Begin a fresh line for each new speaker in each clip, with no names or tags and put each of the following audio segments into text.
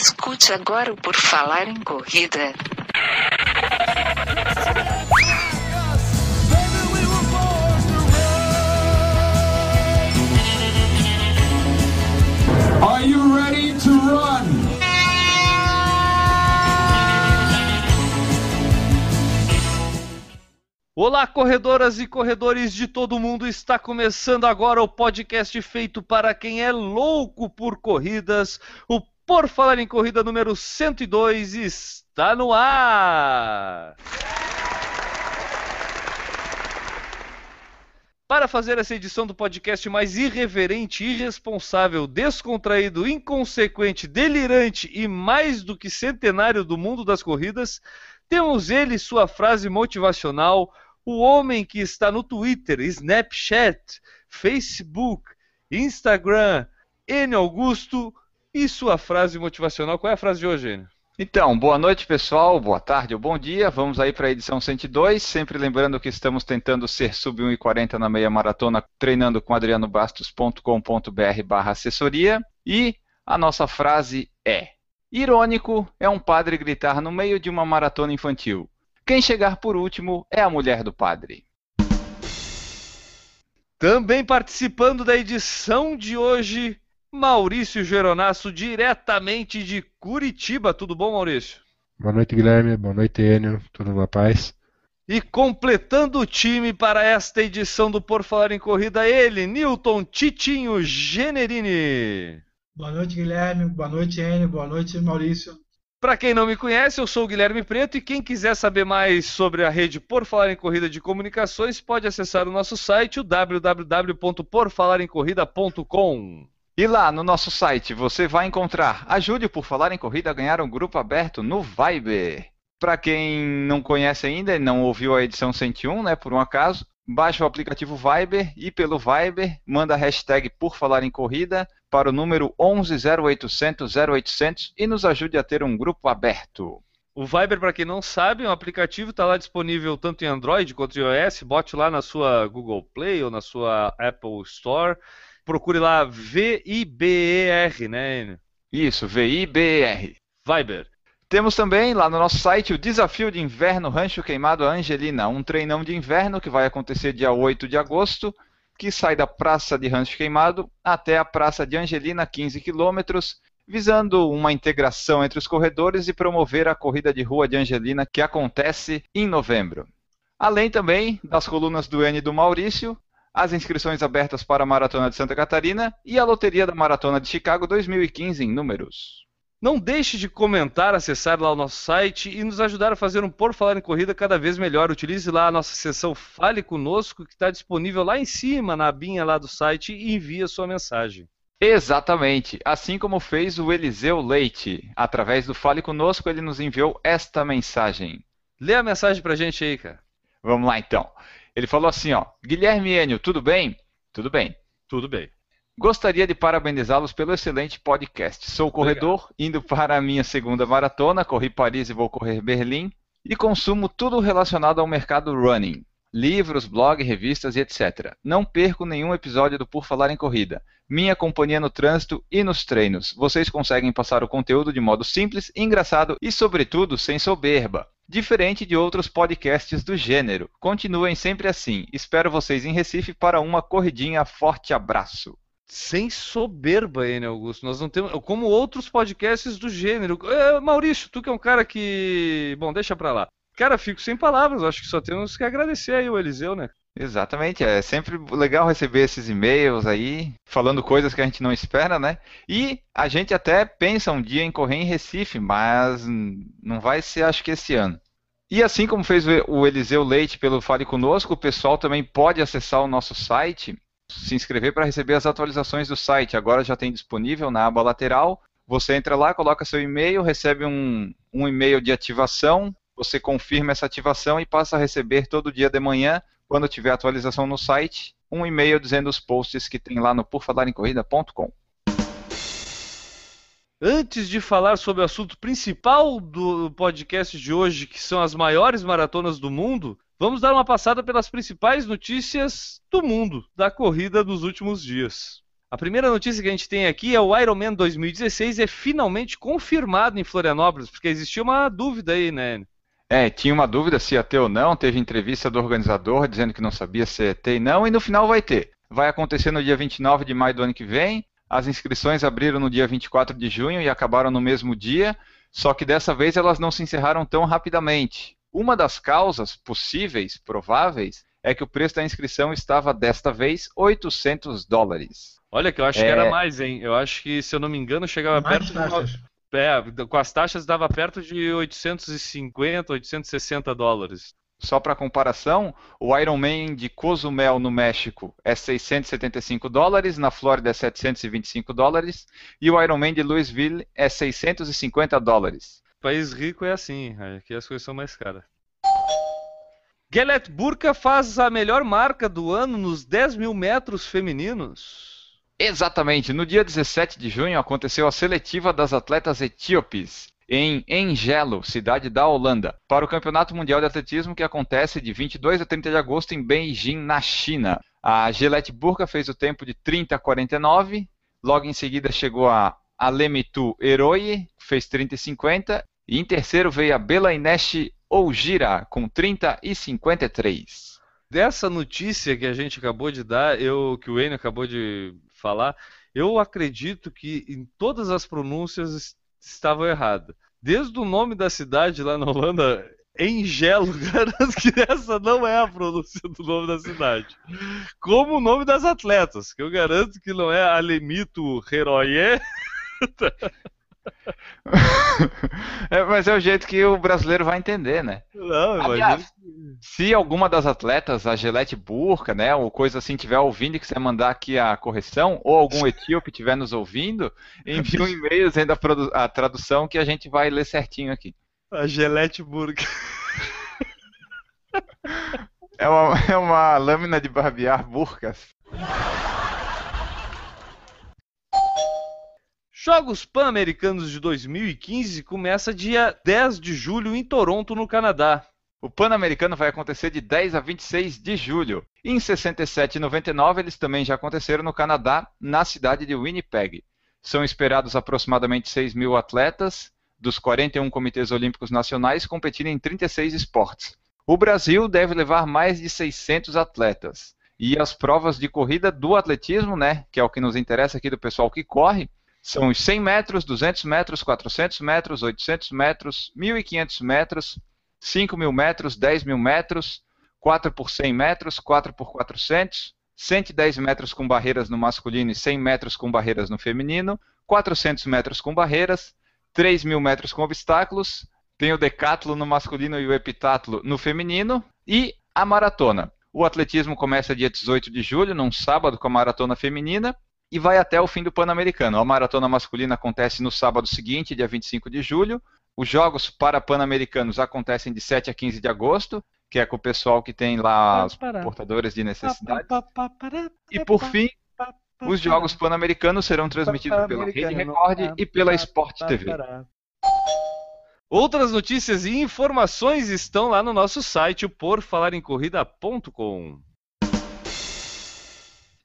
Escute agora o Por Falar em Corrida.
Are you ready to run?
Olá, corredoras e corredores de todo mundo! Está começando agora o podcast feito para quem é louco por corridas. O Por Falar em Corrida número 102 está no ar! Para fazer essa edição do podcast mais irreverente, irresponsável, descontraído, inconsequente, delirante e mais do que centenário do mundo das corridas, temos ele, sua frase motivacional, o homem que está no Twitter, Snapchat, Facebook, Instagram, N Augusto e sua frase motivacional. Qual é a frase de hoje, Enio?
Então, boa noite pessoal, boa tarde ou bom dia. Vamos aí para a edição 102. Sempre lembrando que estamos tentando ser sub 1,40 na meia maratona, treinando com adrianobastos.com.br/barra assessoria. E a nossa frase é: Irônico é um padre gritar no meio de uma maratona infantil. Quem chegar por último é a mulher do padre.
Também participando da edição de hoje, Maurício Geronasso, diretamente de Curitiba. Tudo bom, Maurício?
Boa noite, Guilherme. Boa noite, Enio. Tudo na paz?
E completando o time para esta edição do Por Falar em Corrida, ele, Newton Titinho Generini.
Boa noite, Guilherme. Boa noite, Enio. Boa noite, Maurício.
Para quem não me conhece, eu sou o Guilherme Preto e quem quiser saber mais sobre a rede Por Falar em Corrida de Comunicações pode acessar o nosso site, o www.porfalaremcorrida.com.
E lá no nosso site você vai encontrar Ajude Por Falar em Corrida a ganhar um grupo aberto no Viber. Para quem não conhece ainda e não ouviu a edição 101, né, por um acaso, baixa o aplicativo Viber e pelo Viber manda a hashtag Por Falar em Corrida para o número 11 0800 0800 e nos ajude a ter um grupo aberto.
O Viber, para quem não sabe, é um aplicativo, está lá disponível tanto em Android quanto em iOS. Bote lá na sua Google Play ou na sua Apple Store. Procure lá V-I-B-E-R, né, Enio?
Isso, V-I-B-E-R.
Viber.
Temos também lá no nosso site o Desafio de Inverno Rancho Queimado Angelina, um treinão de inverno que vai acontecer dia 8 de agosto, que sai da Praça de Rancho Queimado até a Praça de Angelina, 15 quilômetros, visando uma integração entre os corredores e promover a corrida de rua de Angelina que acontece em novembro. Além também das colunas do N do Maurício, as inscrições abertas para a Maratona de Santa Catarina e a loteria da Maratona de Chicago 2015 em números.
Não deixe de comentar, acessar lá o nosso site e nos ajudar a fazer um Por Falar em Corrida cada vez melhor. Utilize lá a nossa seção Fale Conosco, que está disponível lá em cima, na abinha lá do site, e envie a sua mensagem.
Exatamente, assim como fez o Eliseu Leite. Através do Fale Conosco, ele nos enviou esta mensagem.
Lê a mensagem pra gente aí, cara.
Vamos lá então. Ele falou assim, ó, Guilherme Enio, tudo bem? Tudo bem.
Tudo bem.
Gostaria de parabenizá-los pelo excelente podcast. Sou corredor, Obrigado. indo para a minha segunda maratona, corri Paris e vou correr Berlim, e consumo tudo relacionado ao mercado running. Livros, blog, revistas e etc. Não perco nenhum episódio do Por Falar em Corrida. Minha companhia no trânsito e nos treinos. Vocês conseguem passar o conteúdo de modo simples, engraçado e, sobretudo, sem soberba. Diferente de outros podcasts do gênero. Continuem sempre assim. Espero vocês em Recife para uma corridinha. Forte abraço.
Sem soberba, N. Augusto. Nós não temos. Como outros podcasts do gênero. É, Maurício, tu que é um cara que. Bom, deixa pra lá. Cara, fico sem palavras. Acho que só temos que agradecer aí o Eliseu, né?
Exatamente, é sempre legal receber esses e-mails aí, falando coisas que a gente não espera, né? E a gente até pensa um dia em correr em Recife, mas não vai ser, acho que esse ano. E assim como fez o Eliseu Leite pelo Fale Conosco, o pessoal também pode acessar o nosso site, se inscrever para receber as atualizações do site. Agora já tem disponível na aba lateral. Você entra lá, coloca seu e-mail, recebe um, um e-mail de ativação, você confirma essa ativação e passa a receber todo dia de manhã quando tiver atualização no site, um e-mail dizendo os posts que tem lá no porfalarencorrida.com.
Antes de falar sobre o assunto principal do podcast de hoje, que são as maiores maratonas do mundo, vamos dar uma passada pelas principais notícias do mundo da corrida dos últimos dias. A primeira notícia que a gente tem aqui é o Ironman 2016 é finalmente confirmado em Florianópolis, porque existia uma dúvida aí, né?
É, tinha uma dúvida se ia ter ou não, teve entrevista do organizador dizendo que não sabia se ia ter e não, e no final vai ter. Vai acontecer no dia 29 de maio do ano que vem, as inscrições abriram no dia 24 de junho e acabaram no mesmo dia, só que dessa vez elas não se encerraram tão rapidamente. Uma das causas possíveis, prováveis, é que o preço da inscrição estava desta vez 800 dólares.
Olha que eu acho é... que era mais, hein? Eu acho que, se eu não me engano, chegava mais perto de... É, com as taxas dava perto de 850, 860 dólares.
Só para comparação, o Ironman de Cozumel, no México, é 675 dólares, na Flórida é 725 dólares, e o Ironman de Louisville é 650 dólares.
País rico é assim, aqui as coisas são mais caras. Gelet Burka faz a melhor marca do ano nos 10 mil metros femininos.
Exatamente, no dia 17 de junho aconteceu a seletiva das atletas etíopes em Engelo, cidade da Holanda, para o Campeonato Mundial de Atletismo que acontece de 22 a 30 de agosto em Beijing, na China. A Gillette Burka fez o tempo de 30 a 49, logo em seguida chegou a Alemitu Eroi, fez 30 e 50, e em terceiro veio a Belainesh Oujira, com 30 e 53.
Dessa notícia que a gente acabou de dar, eu que o Enio acabou de falar, eu acredito que em todas as pronúncias estavam erradas. Desde o nome da cidade lá na Holanda, Engelo, garanto que essa não é a pronúncia do nome da cidade. Como o nome das atletas, que eu garanto que não é Alemito Heroye.
é, mas é o jeito que o brasileiro vai entender, né?
Não, Aliás,
se alguma das atletas, a Gelete Burca, né, ou coisa assim, tiver ouvindo e quiser mandar aqui a correção, ou algum etíope estiver nos ouvindo, envie um e-mail dizendo a, a, tradução que a gente vai ler certinho aqui.
A Gelete Burca.
É uma, é uma lâmina de barbear burcas.
Jogos Pan-Americanos de 2015 começa dia 10 de julho em Toronto, no Canadá.
O Pan-Americano vai acontecer de 10 a 26 de julho. Em 67 e 99 eles também já aconteceram no Canadá, na cidade de Winnipeg. São esperados aproximadamente 6 mil atletas dos 41 comitês olímpicos nacionais competirem em 36 esportes. O Brasil deve levar mais de 600 atletas. E as provas de corrida do atletismo, né, que é o que nos interessa aqui do pessoal que corre, são os 100 metros, 200 metros, 400 metros, 800 metros, 1.500 metros, 5 mil metros, 10 mil metros, 4 por 100 metros, 4 por 400, 110 metros com barreiras no masculino e 100 metros com barreiras no feminino, 400 metros com barreiras, 3 mil metros com obstáculos, tem o decatlo no masculino e o epitátulo no feminino e a maratona. O atletismo começa dia 18 de julho, num sábado, com a maratona feminina, e vai até o fim do Pan-Americano. A maratona masculina acontece no sábado seguinte, dia 25 de julho. Os jogos para Pan-Americanos acontecem de 7 a 15 de agosto, que é com o pessoal que tem lá os portadores de necessidades. E por fim, os jogos pan-americanos serão transmitidos pela Rede Record e pela Sport TV.
Outras notícias e informações estão lá no nosso site, porfalarencorrida.com.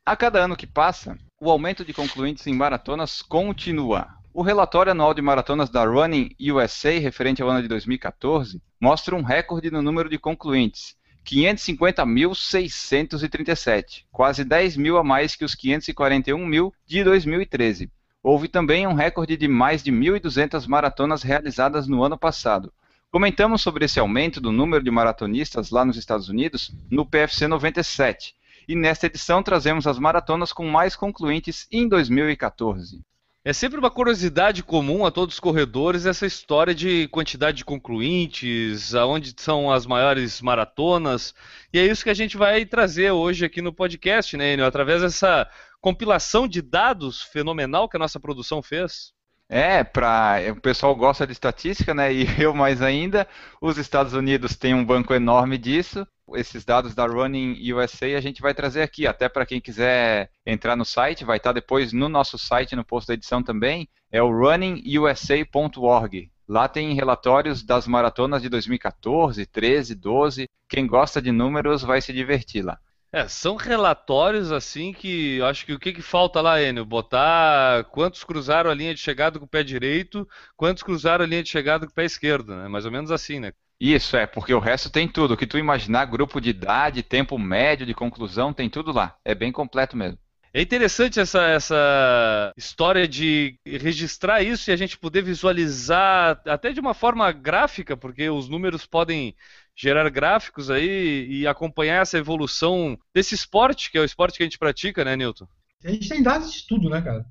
A cada ano que passa, o aumento de concluintes em maratonas continua. O relatório anual de maratonas da Running USA, referente ao ano de 2014, mostra um recorde no número de concluintes, 550.637, quase 10 mil a mais que os 541 mil de 2013. Houve também um recorde de mais de 1.200 maratonas realizadas no ano passado. Comentamos sobre esse aumento do número de maratonistas lá nos Estados Unidos no PFC 97, e nesta edição trazemos as maratonas com mais concluintes em 2014.
É sempre uma curiosidade comum a todos os corredores essa história de quantidade de concluintes, aonde são as maiores maratonas, e é isso que a gente vai trazer hoje aqui no podcast, né, Enio? Através dessa compilação de dados fenomenal que a nossa produção fez.
É, pra, o pessoal gosta de estatística, né? E eu mais ainda. Os Estados Unidos têm um banco enorme disso esses dados da Running USA a gente vai trazer aqui, até para quem quiser entrar no site, vai estar depois no nosso site, no posto da edição também, é o runningusa.org. Lá tem relatórios das maratonas de 2014, 13, 12. Quem gosta de números vai se divertir lá.
É, são relatórios assim que eu acho que o que, que falta lá, Enio? Botar quantos cruzaram a linha de chegada com o pé direito, quantos cruzaram a linha de chegada com o pé esquerdo, né? Mais ou menos assim, né?
Isso, é, porque o resto tem tudo. O que tu imaginar, grupo de idade, tempo médio de conclusão, tem tudo lá. É bem completo mesmo.
É interessante essa, essa história de registrar isso e a gente poder visualizar até de uma forma gráfica, porque os números podem gerar gráficos aí e acompanhar essa evolução desse esporte, que é o esporte que a gente pratica, né, Newton?
A gente tem dados de tudo, né, cara?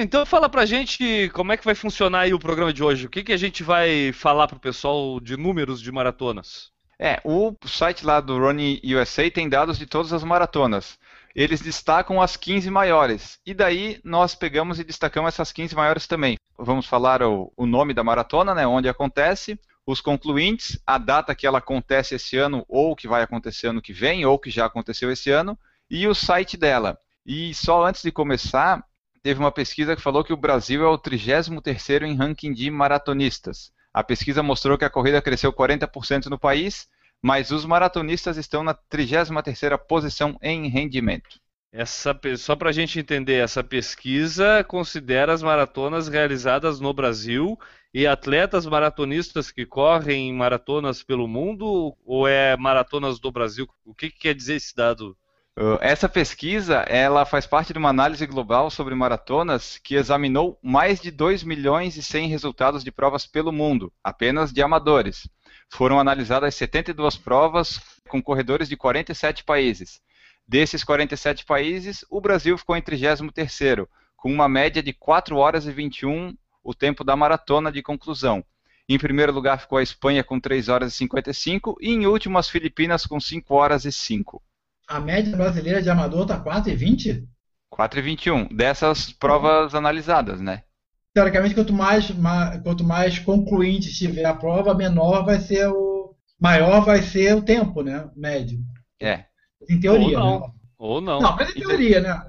Então fala pra gente como é que vai funcionar aí o programa de hoje. O que, que a gente vai falar pro pessoal de números de maratonas?
É, o site lá do Running USA tem dados de todas as maratonas eles destacam as 15 maiores. E daí nós pegamos e destacamos essas 15 maiores também. Vamos falar o, o nome da maratona, né, onde acontece, os concluintes, a data que ela acontece esse ano, ou que vai acontecer ano que vem, ou que já aconteceu esse ano, e o site dela. E só antes de começar, teve uma pesquisa que falou que o Brasil é o 33º em ranking de maratonistas. A pesquisa mostrou que a corrida cresceu 40% no país mas os maratonistas estão na 33ª posição em rendimento.
Essa, só para a gente entender, essa pesquisa considera as maratonas realizadas no Brasil e atletas maratonistas que correm maratonas pelo mundo ou é maratonas do Brasil? O que, que quer dizer esse dado?
Uh, essa pesquisa ela faz parte de uma análise global sobre maratonas que examinou mais de 2 milhões e 100 resultados de provas pelo mundo, apenas de amadores foram analisadas 72 provas com corredores de 47 países. Desses 47 países, o Brasil ficou em 33º, com uma média de 4 horas e 21 o tempo da maratona de conclusão. Em primeiro lugar ficou a Espanha com 3 horas e 55 e em último as Filipinas com 5 horas e 5.
A média brasileira de amador está 4 e 20?
4 e 21, dessas provas analisadas, né?
Teoricamente, quanto mais, mais, quanto mais concluinte estiver a prova, menor vai ser o. maior vai ser o tempo, né? Médio.
É.
Em teoria.
Ou não.
Né?
Ou não.
Não, mas em teoria, né?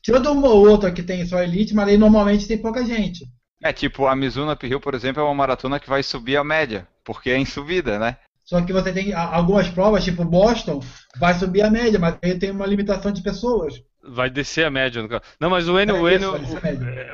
Tirando uma ou outra que tem só elite, mas aí normalmente tem pouca gente.
É, tipo, a Mizuno Uphill, por exemplo, é uma maratona que vai subir a média, porque é em subida, né?
Só que você tem algumas provas, tipo Boston, vai subir a média, mas aí tem uma limitação de pessoas.
Vai descer a média. Não, mas o Enio, é o, Enio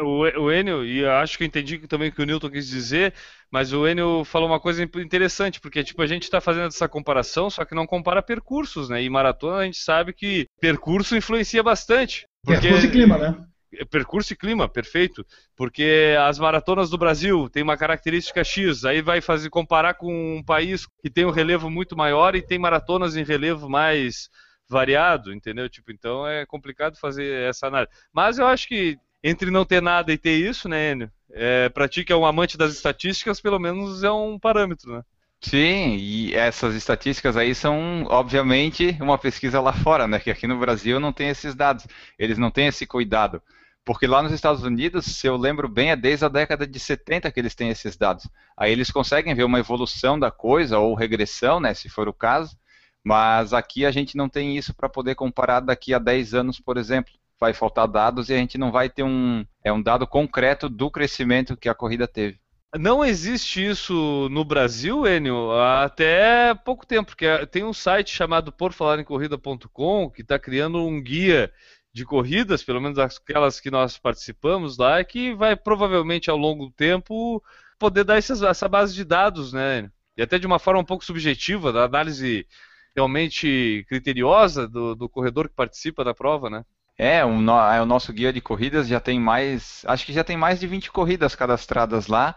o, o, Enio, e acho que eu entendi também o que o Newton quis dizer, mas o Enio falou uma coisa interessante, porque tipo, a gente está fazendo essa comparação, só que não compara percursos, né? E maratona a gente sabe que percurso influencia bastante.
Porque... Percurso e clima, né?
É, percurso e clima, perfeito. Porque as maratonas do Brasil têm uma característica X, aí vai fazer comparar com um país que tem um relevo muito maior e tem maratonas em relevo mais variado, entendeu? Tipo, então é complicado fazer essa análise. Mas eu acho que entre não ter nada e ter isso, né, Enio? É, pra ti que é um amante das estatísticas, pelo menos é um parâmetro, né?
Sim, e essas estatísticas aí são, obviamente, uma pesquisa lá fora, né? Que aqui no Brasil não tem esses dados, eles não têm esse cuidado. Porque lá nos Estados Unidos, se eu lembro bem, é desde a década de 70 que eles têm esses dados. Aí eles conseguem ver uma evolução da coisa, ou regressão, né, se for o caso, mas aqui a gente não tem isso para poder comparar daqui a 10 anos, por exemplo. Vai faltar dados e a gente não vai ter um, é um dado concreto do crescimento que a corrida teve.
Não existe isso no Brasil, Enio, até pouco tempo, porque tem um site chamado porfalarencorrida.com que está criando um guia de corridas, pelo menos aquelas que nós participamos lá, que vai provavelmente ao longo do tempo poder dar essas, essa base de dados, né? E até de uma forma um pouco subjetiva, da análise realmente criteriosa do, do corredor que participa da prova, né?
É, o, é, o nosso guia de corridas já tem mais, acho que já tem mais de 20 corridas cadastradas lá.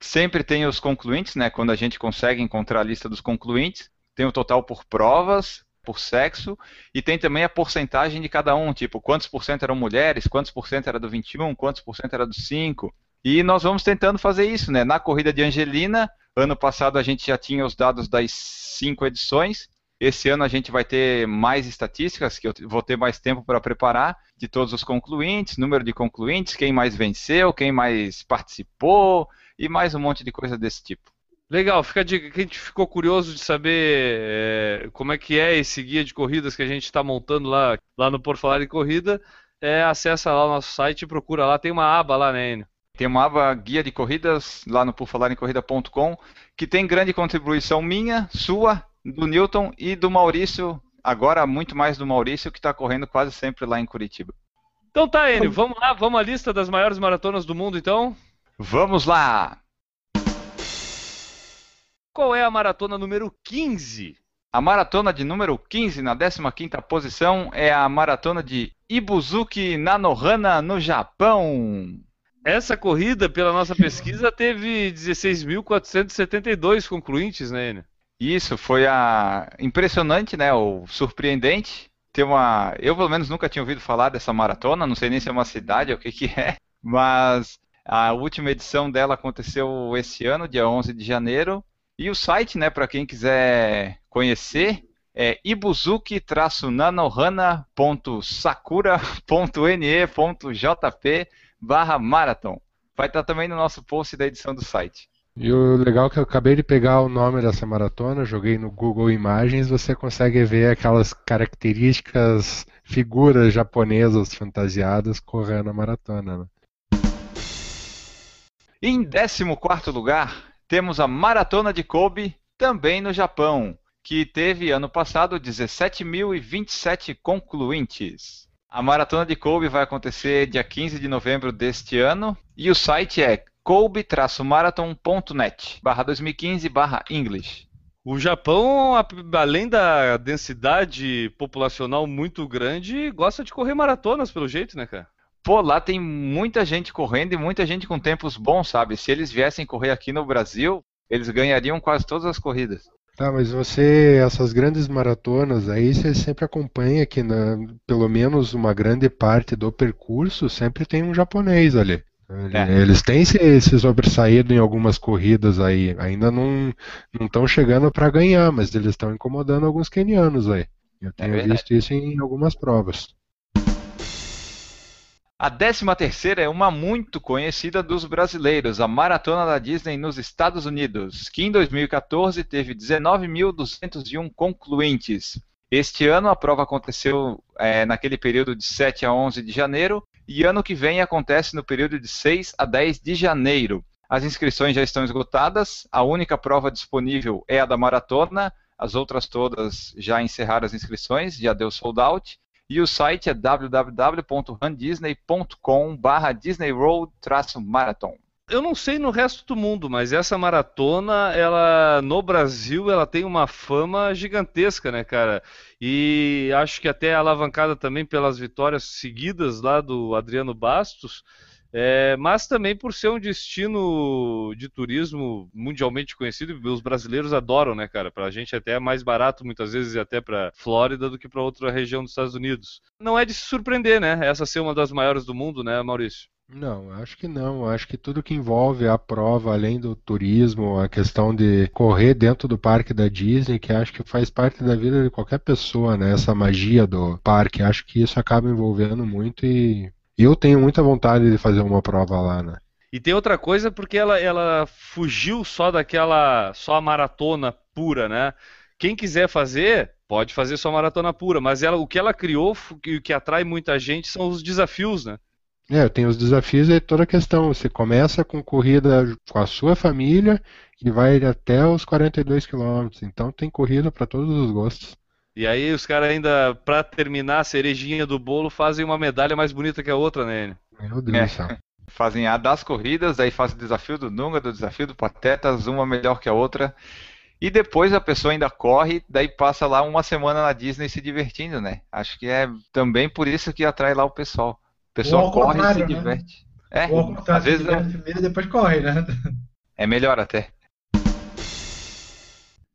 Sempre tem os concluintes, né? Quando a gente consegue encontrar a lista dos concluintes, tem o total por provas, por sexo, e tem também a porcentagem de cada um, tipo, quantos por cento eram mulheres, quantos por cento era do 21, quantos por cento era do 5. E nós vamos tentando fazer isso, né? Na corrida de Angelina, ano passado a gente já tinha os dados das cinco edições, esse ano a gente vai ter mais estatísticas, que eu vou ter mais tempo para preparar, de todos os concluintes, número de concluintes, quem mais venceu, quem mais participou e mais um monte de coisa desse tipo.
Legal, fica a dica. Quem ficou curioso de saber é, como é que é esse guia de corridas que a gente está montando lá, lá no Por Falar em Corrida, é, acessa lá o nosso site e procura lá. Tem uma aba lá, né, Enio?
Tem uma aba guia de corridas lá no porfalarencorrida.com que tem grande contribuição minha, sua do Newton e do Maurício agora muito mais do Maurício, que está correndo quase sempre lá em Curitiba.
Então tá, Enio, vamos lá, vamos à lista das maiores maratonas do mundo, então.
Vamos lá!
Qual é a maratona número 15?
A maratona de número 15, na 15ª posição, é a maratona de Ibuzuki Nanohana, no Japão.
Essa corrida, pela nossa pesquisa, teve 16.472 concluintes, né, Enio?
Isso, foi a impressionante, né, o surpreendente. Tem uma, eu pelo menos nunca tinha ouvido falar dessa maratona, não sei nem se é uma cidade ou o que que é, mas a última edição dela aconteceu esse ano, dia 11 de janeiro, e o site, né, para quem quiser conhecer, é ibuzuki-nanohana.sakura.ne.jp barra marathon. Vai estar também no nosso post da edição do site.
E o legal é que eu acabei de pegar o nome dessa maratona, joguei no Google Imagens, você consegue ver aquelas características, figuras japonesas fantasiadas correndo a maratona. Né?
Em 14 lugar, temos a Maratona de Kobe, também no Japão, que teve ano passado 17.027 concluintes. A Maratona de Kobe vai acontecer dia 15 de novembro deste ano e o site é kobe-marathon.net barra 2015 barra English.
O Japão, além da densidade populacional muito grande, gosta de correr maratonas, pelo jeito, né, cara?
Pô, lá tem muita gente correndo e muita gente com tempos bons, sabe? Se eles viessem correr aqui no Brasil, eles ganhariam quase todas as corridas.
Tá, mas você, essas grandes maratonas aí, você sempre acompanha que na, pelo menos uma grande parte do percurso sempre tem um japonês ali. É. Eles têm se, se sobressaído em algumas corridas aí. Ainda não estão chegando para ganhar, mas eles estão incomodando alguns kenianos aí. Eu é tenho é visto isso em algumas provas.
A 13 terceira é uma muito conhecida dos brasileiros, a Maratona da Disney nos Estados Unidos, que em 2014 teve 19.201 concluintes. Este ano a prova aconteceu é, naquele período de 7 a 11 de janeiro e ano que vem acontece no período de 6 a 10 de janeiro. As inscrições já estão esgotadas, a única prova disponível é a da maratona, as outras todas já encerraram as inscrições, já deu sold out. E o site é www.rundisney.com barra Disney Road Marathon.
Eu não sei no resto do mundo, mas essa maratona, ela no Brasil, ela tem uma fama gigantesca, né, cara? E acho que até alavancada também pelas vitórias seguidas lá do Adriano Bastos. É, mas também por ser um destino de turismo mundialmente conhecido, os brasileiros adoram, né, cara? Pra gente até é mais barato muitas vezes até pra Flórida do que pra outra região dos Estados Unidos. Não é de se surpreender, né? Essa ser uma das maiores do mundo, né, Maurício?
Não, acho que não. Acho que tudo que envolve a prova, além do turismo, a questão de correr dentro do parque da Disney, que acho que faz parte da vida de qualquer pessoa, né? Essa magia do parque. Acho que isso acaba envolvendo muito e eu tenho muita vontade de fazer uma prova lá, né?
E tem outra coisa porque ela, ela fugiu só daquela só a maratona pura, né? Quem quiser fazer, pode fazer só maratona pura, mas ela, o que ela criou, o que, que atrai muita gente são os desafios, né?
É, tem os desafios e toda a questão. Você começa com corrida com a sua família e vai até os 42 quilômetros. Então tem corrida para todos os gostos.
E aí os caras ainda, pra terminar a cerejinha do bolo, fazem uma medalha mais bonita que a outra, né?
Meu Deus é.
Fazem a das corridas, aí fazem o desafio do Nunga, do desafio do Patetas, uma melhor que a outra. E depois a pessoa ainda corre, daí passa lá uma semana na Disney se divertindo, né? Acho que é também por isso que atrai lá o pessoal. Pessoal corre e se né? diverte.
É, Ou às vezes é... primeiro depois corre, né?
É melhor até.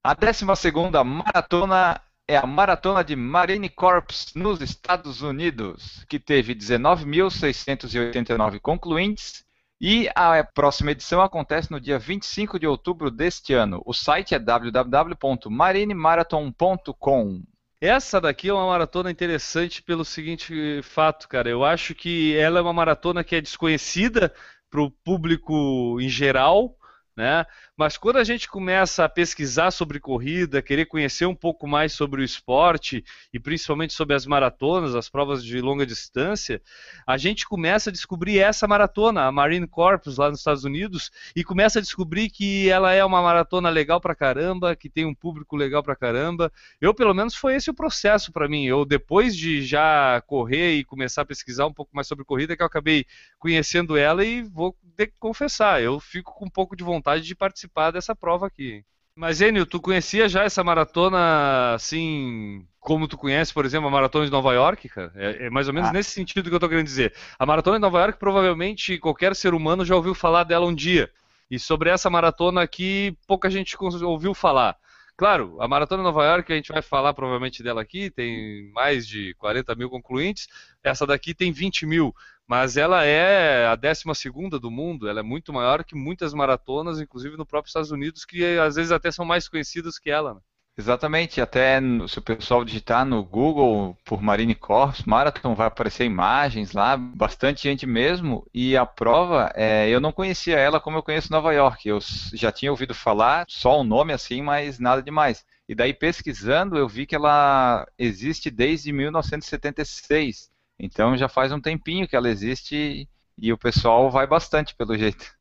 A 12 segunda maratona é a Maratona de Marine Corps nos Estados Unidos, que teve 19.689 concluintes. E a próxima edição acontece no dia 25 de outubro deste ano. O site é www.marinemarathon.com.
Essa daqui é uma maratona interessante pelo seguinte fato, cara. Eu acho que ela é uma maratona que é desconhecida para o público em geral, né? Mas quando a gente começa a pesquisar sobre corrida, querer conhecer um pouco mais sobre o esporte e principalmente sobre as maratonas, as provas de longa distância, a gente começa a descobrir essa maratona, a Marine Corps lá nos Estados Unidos, e começa a descobrir que ela é uma maratona legal pra caramba, que tem um público legal pra caramba. Eu, pelo menos, foi esse o processo para mim. Eu, depois de já correr e começar a pesquisar um pouco mais sobre corrida, que eu acabei conhecendo ela e vou ter que confessar, eu fico com um pouco de vontade de participar dessa prova aqui. Mas, Enio, tu conhecia já essa maratona, assim, como tu conhece, por exemplo, a maratona de Nova York, cara? É, é mais ou menos ah. nesse sentido que eu tô querendo dizer. A maratona de Nova York, provavelmente qualquer ser humano já ouviu falar dela um dia. E sobre essa maratona aqui, pouca gente ouviu falar. Claro, a Maratona de Nova York, a gente vai falar provavelmente dela aqui, tem mais de 40 mil concluintes. Essa daqui tem 20 mil mas ela é a 12 do mundo, ela é muito maior que muitas maratonas, inclusive no próprio Estados Unidos, que às vezes até são mais conhecidas que ela. Né?
Exatamente, até se o pessoal digitar no Google por Marine Corps Marathon vai aparecer imagens lá, bastante gente mesmo, e a prova, é, eu não conhecia ela como eu conheço Nova York, eu já tinha ouvido falar, só o nome assim, mas nada demais. E daí pesquisando eu vi que ela existe desde 1976, então já faz um tempinho que ela existe e o pessoal vai bastante pelo jeito.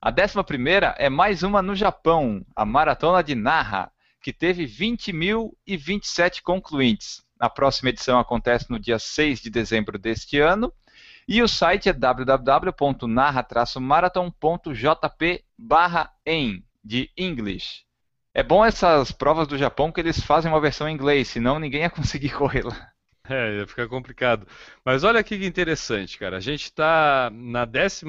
A décima primeira é mais uma no Japão, a Maratona de Naha, que teve 20.027 concluintes. A próxima edição acontece no dia 6 de dezembro deste ano. E o site é www.narra-marathon.jp/em de English. É bom essas provas do Japão que eles fazem uma versão em inglês, senão ninguém ia conseguir correr lá.
É, ia ficar complicado. Mas olha aqui que interessante, cara. A gente está na 11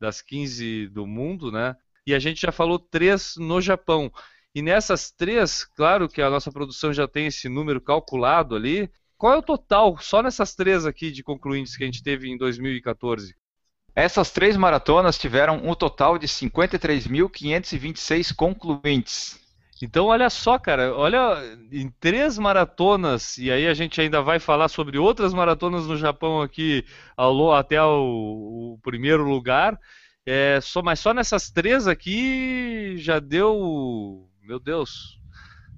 das 15 do mundo, né? E a gente já falou três no Japão. E nessas três, claro que a nossa produção já tem esse número calculado ali. Qual é o total, só nessas três aqui de concluintes que a gente teve em 2014?
Essas três maratonas tiveram um total de 53.526 concluintes.
Então, olha só, cara, olha, em três maratonas, e aí a gente ainda vai falar sobre outras maratonas no Japão aqui ao, até o, o primeiro lugar, é, só, mas só nessas três aqui já deu, meu Deus,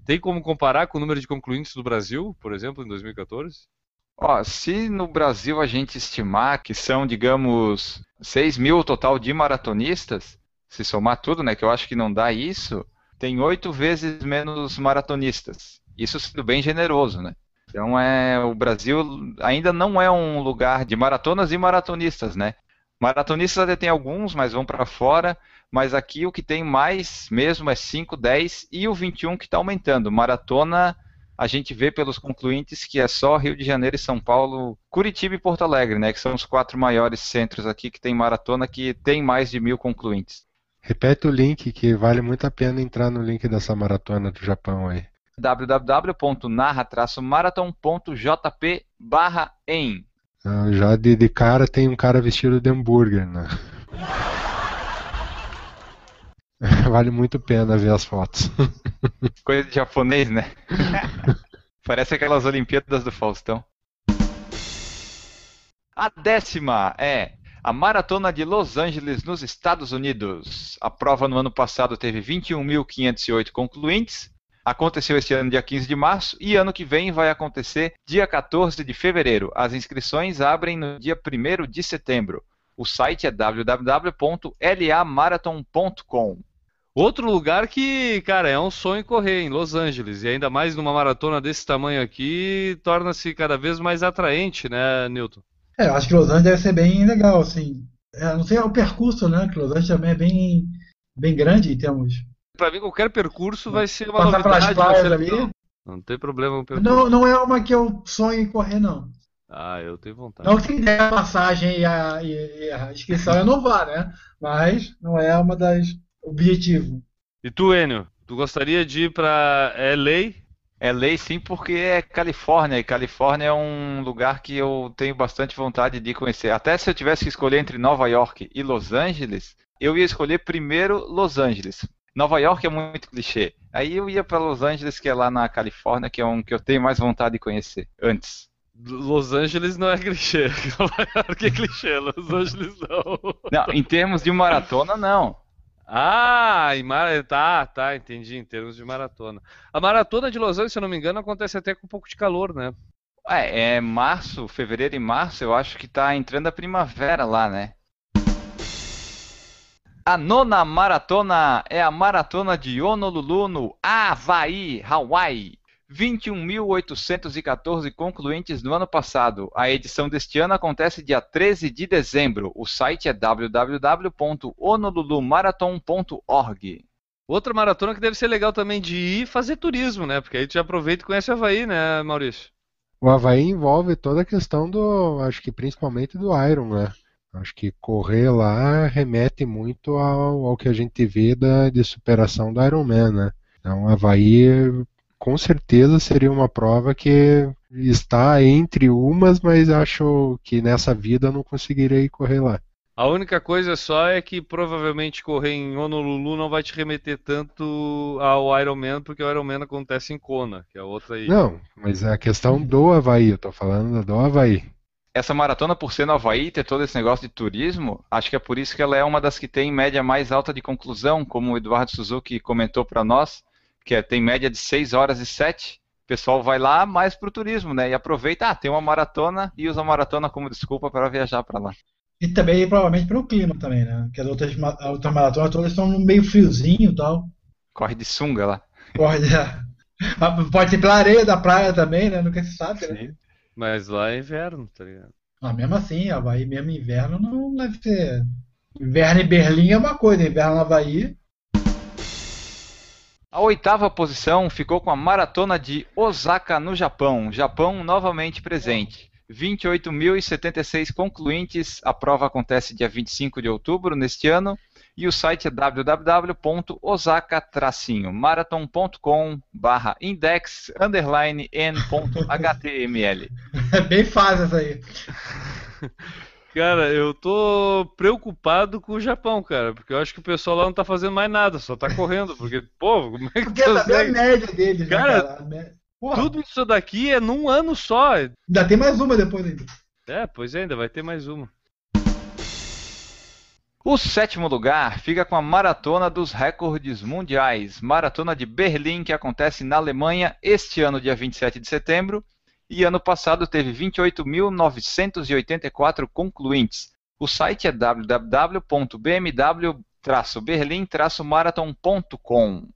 tem como comparar com o número de concluintes do Brasil, por exemplo, em 2014?
Ó, se no Brasil a gente estimar que são, digamos, 6 mil total de maratonistas, se somar tudo, né, que eu acho que não dá isso, tem oito vezes menos maratonistas. Isso sendo bem generoso, né? Então é o Brasil ainda não é um lugar de maratonas e maratonistas, né? Maratonistas até tem alguns, mas vão para fora. Mas aqui o que tem mais mesmo é 5, 10 e o 21 que está aumentando. Maratona a gente vê pelos concluintes que é só Rio de Janeiro e São Paulo, Curitiba e Porto Alegre, né? Que são os quatro maiores centros aqui que tem maratona que tem mais de mil concluintes.
Repete o link que vale muito a pena entrar no link dessa maratona do Japão aí.
www.narra-marathon.jp em
ah, Já de, de cara tem um cara vestido de hambúrguer, né? vale muito a pena ver as fotos.
Coisa de japonês, né? Parece aquelas Olimpíadas do Faustão. A décima é a Maratona de Los Angeles, nos Estados Unidos. A prova no ano passado teve 21.508 concluintes. Aconteceu este ano dia 15 de março e ano que vem vai acontecer dia 14 de fevereiro. As inscrições abrem no dia 1 de setembro. O site é www.lamarathon.com.
Outro lugar que, cara, é um sonho correr em Los Angeles. E ainda mais numa maratona desse tamanho aqui, torna-se cada vez mais atraente, né, Newton?
É, acho que Los Angeles deve ser bem legal, assim. É, não sei o percurso, né? Que Los Angeles também é bem, bem grande em termos.
Pra mim, qualquer percurso vai ser uma
Passar
novidade.
pelas praias ali.
Não, não tem problema. o percurso.
Não, não é uma que eu sonho em correr, não.
Ah, eu tenho vontade.
Não que der a passagem e a, e a inscrição eu não vá, né? Mas não é uma das objetivos.
E tu, Enio? Tu gostaria de ir pra LA
é lei sim, porque é Califórnia, e Califórnia é um lugar que eu tenho bastante vontade de conhecer. Até se eu tivesse que escolher entre Nova York e Los Angeles, eu ia escolher primeiro Los Angeles. Nova York é muito clichê. Aí eu ia para Los Angeles, que é lá na Califórnia, que é um que eu tenho mais vontade de conhecer antes.
Los Angeles não é clichê. Nova York é clichê, Los Angeles não.
Não, em termos de maratona, não.
Ah, em mar... tá, tá, entendi, em termos de maratona. A maratona de Los Angeles, se eu não me engano, acontece até com um pouco de calor, né?
É, é março, fevereiro e março, eu acho que tá entrando a primavera lá, né? A nona maratona é a maratona de Honolulu, no Havaí, Hawaii. 21.814 concluintes no ano passado. A edição deste ano acontece dia 13 de dezembro. O site é www.honolulumarathon.org.
Outra maratona que deve ser legal também de ir fazer turismo, né? Porque aí tu já aproveita e conhece o Havaí, né, Maurício?
O Havaí envolve toda a questão do, acho que principalmente do Iron, né? Acho que correr lá remete muito ao, ao que a gente vê da, de superação do Ironman, né? Então, o Havaí com certeza seria uma prova que está entre umas, mas acho que nessa vida não conseguirei correr lá.
A única coisa só é que provavelmente correr em Honolulu não vai te remeter tanto ao Ironman, porque o Ironman acontece em Kona, que é outra aí.
Não, mas é a questão do Havaí, eu tô falando do Havaí
essa maratona, por ser no Havaí, ter todo esse negócio de turismo, acho que é por isso que ela é uma das que tem média mais alta de conclusão, como o Eduardo Suzuki comentou para nós, que é, tem média de 6 horas e 7. O pessoal vai lá mais para o turismo, né? E aproveita, ah, tem uma maratona e usa a maratona como desculpa para viajar para lá.
E também, provavelmente, pelo clima também, né? Porque as outras, outras maratonas todas estão meio friozinho e tal.
Corre de sunga lá.
Corre de... Pode ser pela areia da praia também, né? Nunca se sabe, né?
Mas lá é inverno, tá ligado?
Ah, mesmo assim, Havaí mesmo inverno não deve ser. Inverno em Berlim é uma coisa, inverno na Havaí.
A oitava posição ficou com a maratona de Osaka, no Japão. Japão novamente presente. 28.076 concluintes. A prova acontece dia 25 de outubro neste ano e o site é www.osaka-marathon.com barra index underline n.html.
É bem fácil isso aí.
Cara, eu tô preocupado com o Japão, cara, porque eu acho que o pessoal lá não tá fazendo mais nada, só tá correndo, porque, pô, como é que
Porque também a média deles,
cara, né, cara? Tudo isso daqui é num ano só.
Ainda tem mais uma depois ainda.
É, pois é, ainda vai ter mais uma.
O sétimo lugar fica com a Maratona dos Recordes Mundiais, Maratona de Berlim, que acontece na Alemanha este ano, dia 27 de setembro, e ano passado teve 28.984 concluintes. O site é www.bmw-berlim-marathon.com.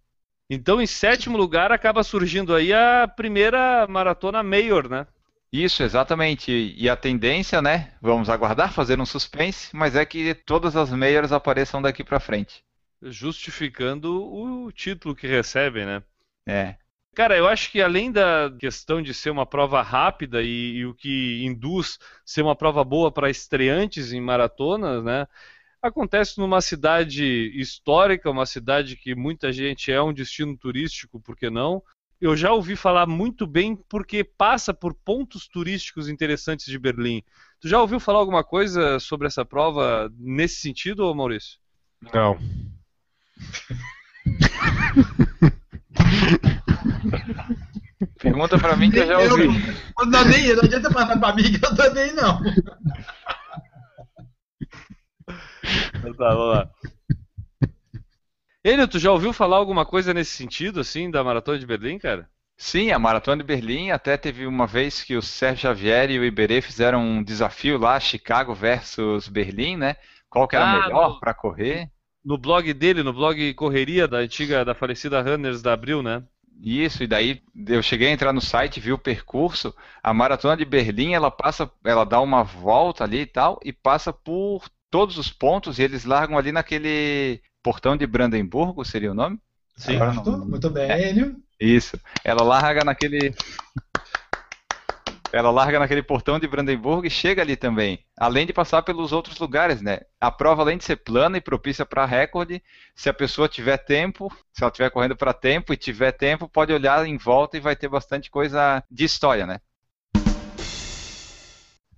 Então, em sétimo lugar, acaba surgindo aí a primeira maratona Mayor, né?
Isso, exatamente. E a tendência, né? Vamos aguardar, fazer um suspense, mas é que todas as meias apareçam daqui para frente.
Justificando o título que recebem, né?
É.
Cara, eu acho que além da questão de ser uma prova rápida e, e o que induz ser uma prova boa para estreantes em maratonas, né? Acontece numa cidade histórica, uma cidade que muita gente é um destino turístico, por que não? eu já ouvi falar muito bem porque passa por pontos turísticos interessantes de Berlim. Tu já ouviu falar alguma coisa sobre essa prova nesse sentido, Maurício?
Não.
Pergunta pra mim que eu já ouvi.
Eu, não, nem, não adianta passar pra mim que eu também não.
Então tá, vamos lá. Enio, tu já ouviu falar alguma coisa nesse sentido, assim, da Maratona de Berlim, cara?
Sim, a Maratona de Berlim até teve uma vez que o Sérgio Xavier e o Iberê fizeram um desafio lá, Chicago versus Berlim, né? Qual que era ah, melhor para correr?
No blog dele, no blog Correria da antiga, da falecida Runners da Abril, né?
Isso, e daí eu cheguei a entrar no site, vi o percurso. A maratona de Berlim, ela passa, ela dá uma volta ali e tal, e passa por todos os pontos, e eles largam ali naquele Portão de Brandemburgo seria o nome?
Sim, muito bem, é,
Isso. Ela larga naquele. Ela larga naquele portão de Brandemburgo e chega ali também. Além de passar pelos outros lugares, né? A prova, além de ser plana e propícia para recorde, se a pessoa tiver tempo, se ela estiver correndo para tempo e tiver tempo, pode olhar em volta e vai ter bastante coisa de história, né?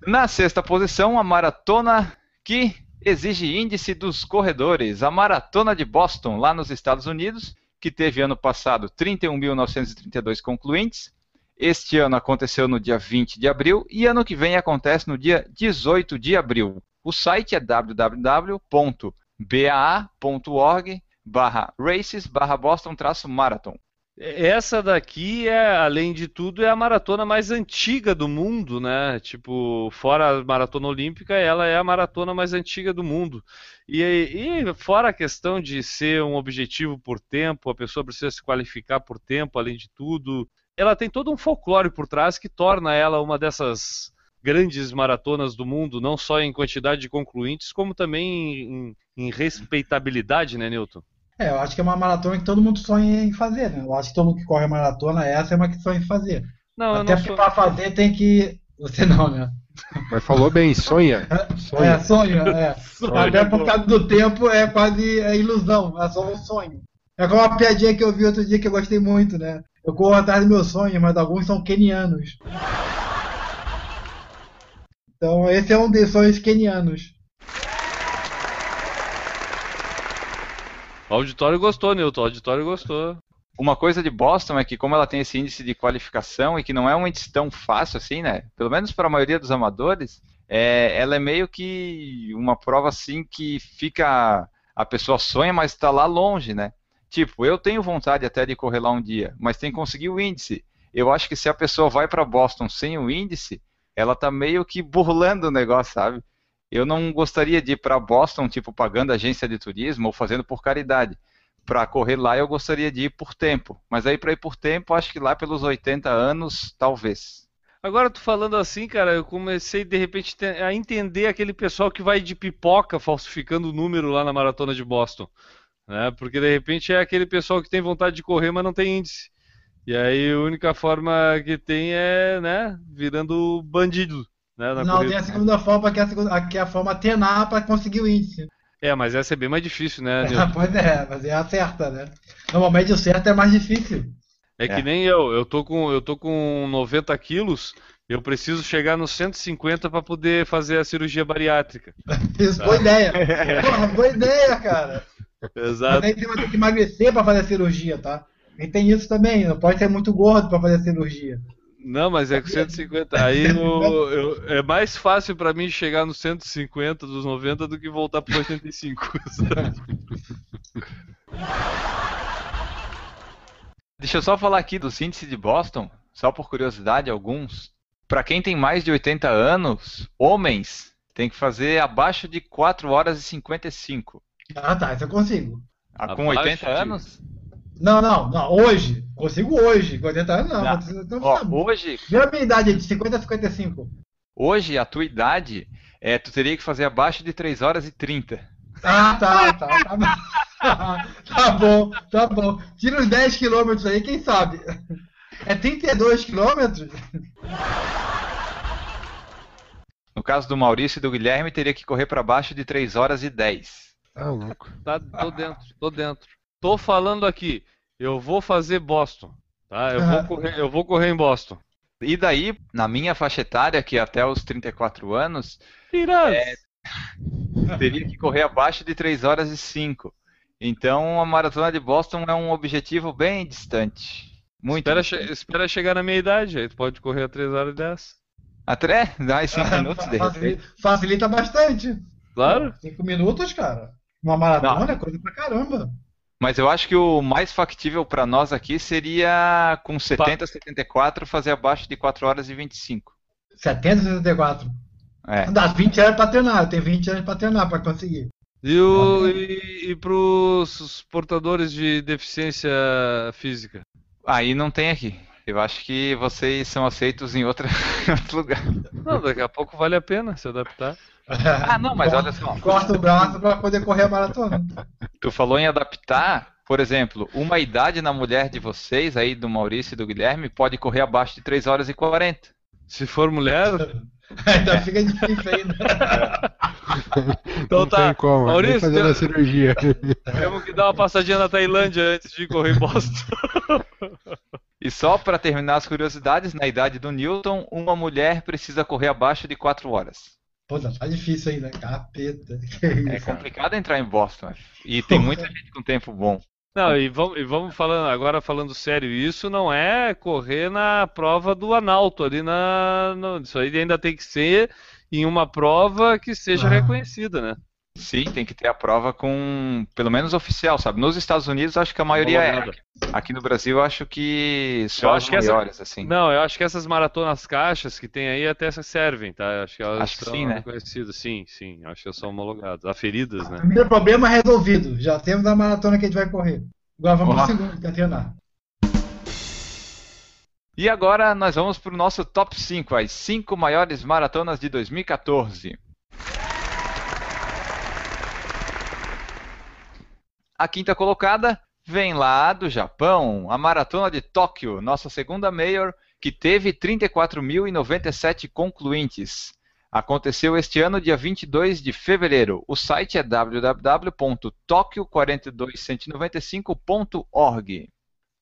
Na sexta posição, a maratona que exige índice dos corredores. A Maratona de Boston, lá nos Estados Unidos, que teve ano passado 31.932 concluintes. Este ano aconteceu no dia 20 de abril e ano que vem acontece no dia 18 de abril. O site é www.baa.org barra races barra Boston traço marathon.
Essa daqui é, além de tudo, é a maratona mais antiga do mundo, né? Tipo, fora a maratona olímpica, ela é a maratona mais antiga do mundo. E, e fora a questão de ser um objetivo por tempo, a pessoa precisa se qualificar por tempo, além de tudo, ela tem todo um folclore por trás que torna ela uma dessas grandes maratonas do mundo, não só em quantidade de concluintes, como também em, em respeitabilidade, né, Newton?
É, eu acho que é uma maratona que todo mundo sonha em fazer, né? Eu acho que todo mundo que corre maratona, essa é uma que sonha em fazer.
Não,
Até porque
sou...
para fazer tem que. Você não, né?
Mas falou bem, sonha.
sonha. É, sonha, é. sonha Até por causa do tempo é quase é ilusão, é só um sonho. É como uma piadinha que eu vi outro dia que eu gostei muito, né? Eu corro atrás do meu sonho, mas alguns são kenianos. Então esse é um dos sonhos kenianos.
O auditório gostou, Newton. O auditório gostou.
Uma coisa de Boston é que, como ela tem esse índice de qualificação e que não é um índice tão fácil assim, né? Pelo menos para a maioria dos amadores, é, ela é meio que uma prova assim que fica. A pessoa sonha, mas está lá longe, né? Tipo, eu tenho vontade até de correr lá um dia, mas tem que conseguir o índice. Eu acho que se a pessoa vai para Boston sem o índice, ela tá meio que burlando o negócio, sabe? Eu não gostaria de ir para Boston, tipo, pagando agência de turismo ou fazendo por caridade. Para correr lá, eu gostaria de ir por tempo. Mas aí, para ir por tempo, acho que lá pelos 80 anos, talvez.
Agora, tu falando assim, cara, eu comecei de repente a entender aquele pessoal que vai de pipoca falsificando o número lá na maratona de Boston. Né? Porque de repente é aquele pessoal que tem vontade de correr, mas não tem índice. E aí a única forma que tem é, né, virando bandido. Né,
não, corrida. tem a segunda forma, que é a, segunda, que é a forma tenar para conseguir o índice.
É, mas essa é bem mais difícil, né?
É, pois é, mas é a certa, né? Normalmente o certo é mais difícil.
É, é, que nem eu, eu tô com, eu tô com 90 quilos, eu preciso chegar nos 150 para poder fazer a cirurgia bariátrica.
Isso, tá? boa ideia. Porra, boa ideia, cara.
Exato.
Mas aí você vai ter que emagrecer para fazer a cirurgia, tá? E tem isso também, não pode ser muito gordo para fazer a cirurgia.
Não, mas é com 150. Aí no, eu, é mais fácil para mim chegar no 150 dos 90 do que voltar pro 85.
Deixa eu só falar aqui dos índices de Boston, só por curiosidade, alguns. Para quem tem mais de 80 anos, homens, tem que fazer abaixo de 4 horas e 55.
Ah, tá, isso eu consigo.
Ah, com 80 de... anos?
Não, não, não. Hoje. Consigo hoje. Com 80 anos não.
não. Ó, hoje.
Minha minha idade é de 50 a 55.
Hoje, a tua idade, é, tu teria que fazer abaixo de 3 horas e 30.
Ah, tá, tá. Tá bom, tá bom. Tá bom. Tira uns 10 quilômetros aí, quem sabe? É 32 quilômetros?
No caso do Maurício e do Guilherme, teria que correr para baixo de 3 horas e 10.
Tá louco. Tá, tô dentro, tô dentro. Tô falando aqui, eu vou fazer Boston, tá? Eu vou correr, eu vou correr em Boston.
E daí, na minha faixa etária, que é até os 34 anos,
é,
teria que correr abaixo de 3 horas e 5. Então, a maratona de Boston é um objetivo bem distante. Muito
espera,
distante.
Che espera chegar na minha idade, aí tu pode correr a 3 horas e 10.
Até? Dá 5 minutos de
repente. Facilita bastante.
Claro.
5 minutos, cara. Uma maratona Não. é coisa pra caramba.
Mas eu acho que o mais factível para nós aqui seria com 70, 74 fazer abaixo de 4 horas e 25.
70, 74? É. Dá 20 anos para treinar, eu tenho 20 anos para treinar para conseguir.
E, o, e, e para os portadores de deficiência física?
Aí não tem aqui. Eu acho que vocês são aceitos em, outra, em outro lugar.
Não, daqui a pouco vale a pena se adaptar.
Ah, não, mas olha só.
Corta o braço para poder correr a maratona.
Tu falou em adaptar, por exemplo, uma idade na mulher de vocês, aí do Maurício e do Guilherme, pode correr abaixo de 3 horas e 40.
Se for mulher.
Ainda é. fica difícil ainda.
Então não tá. Tem como, Maurício, fazer tem... a cirurgia.
Temos que dar uma passadinha na Tailândia antes de correr em Boston.
E só para terminar as curiosidades, na idade do Newton, uma mulher precisa correr abaixo de 4 horas.
Pô, tá difícil ainda, capeta.
É complicado entrar em Boston. E tem muita gente com tempo bom.
Não, e vamos, e vamos falando agora falando sério, isso não é correr na prova do Analto ali na. Isso aí ainda tem que ser em uma prova que seja
Ah.
reconhecida, né?
Sim, tem que ter a prova com, pelo menos oficial, sabe? Nos Estados Unidos acho que a maioria é. Aqui no Brasil acho que só
Eu
as
acho que essa-
maiores, assim.
Não, eu acho que essas maratonas caixas que tem aí até servem, tá? Acho que elas
Acho que
são
sim, né?
reconhecidas, sim, sim. Acho que elas são homologadas, aferidas, né?
Primeiro problema resolvido. Já temos a maratona que a gente vai correr. Agora vamos
Ó.
pro segundo, que é treinar.
E agora nós vamos para o nosso top 5, as 5 maiores maratonas de 2014. A quinta colocada vem lá do Japão, a Maratona de Tóquio, nossa segunda Mayor, que teve 34.097 concluintes. Aconteceu este ano, dia 22 de fevereiro. O site é www.tokyo42195.org.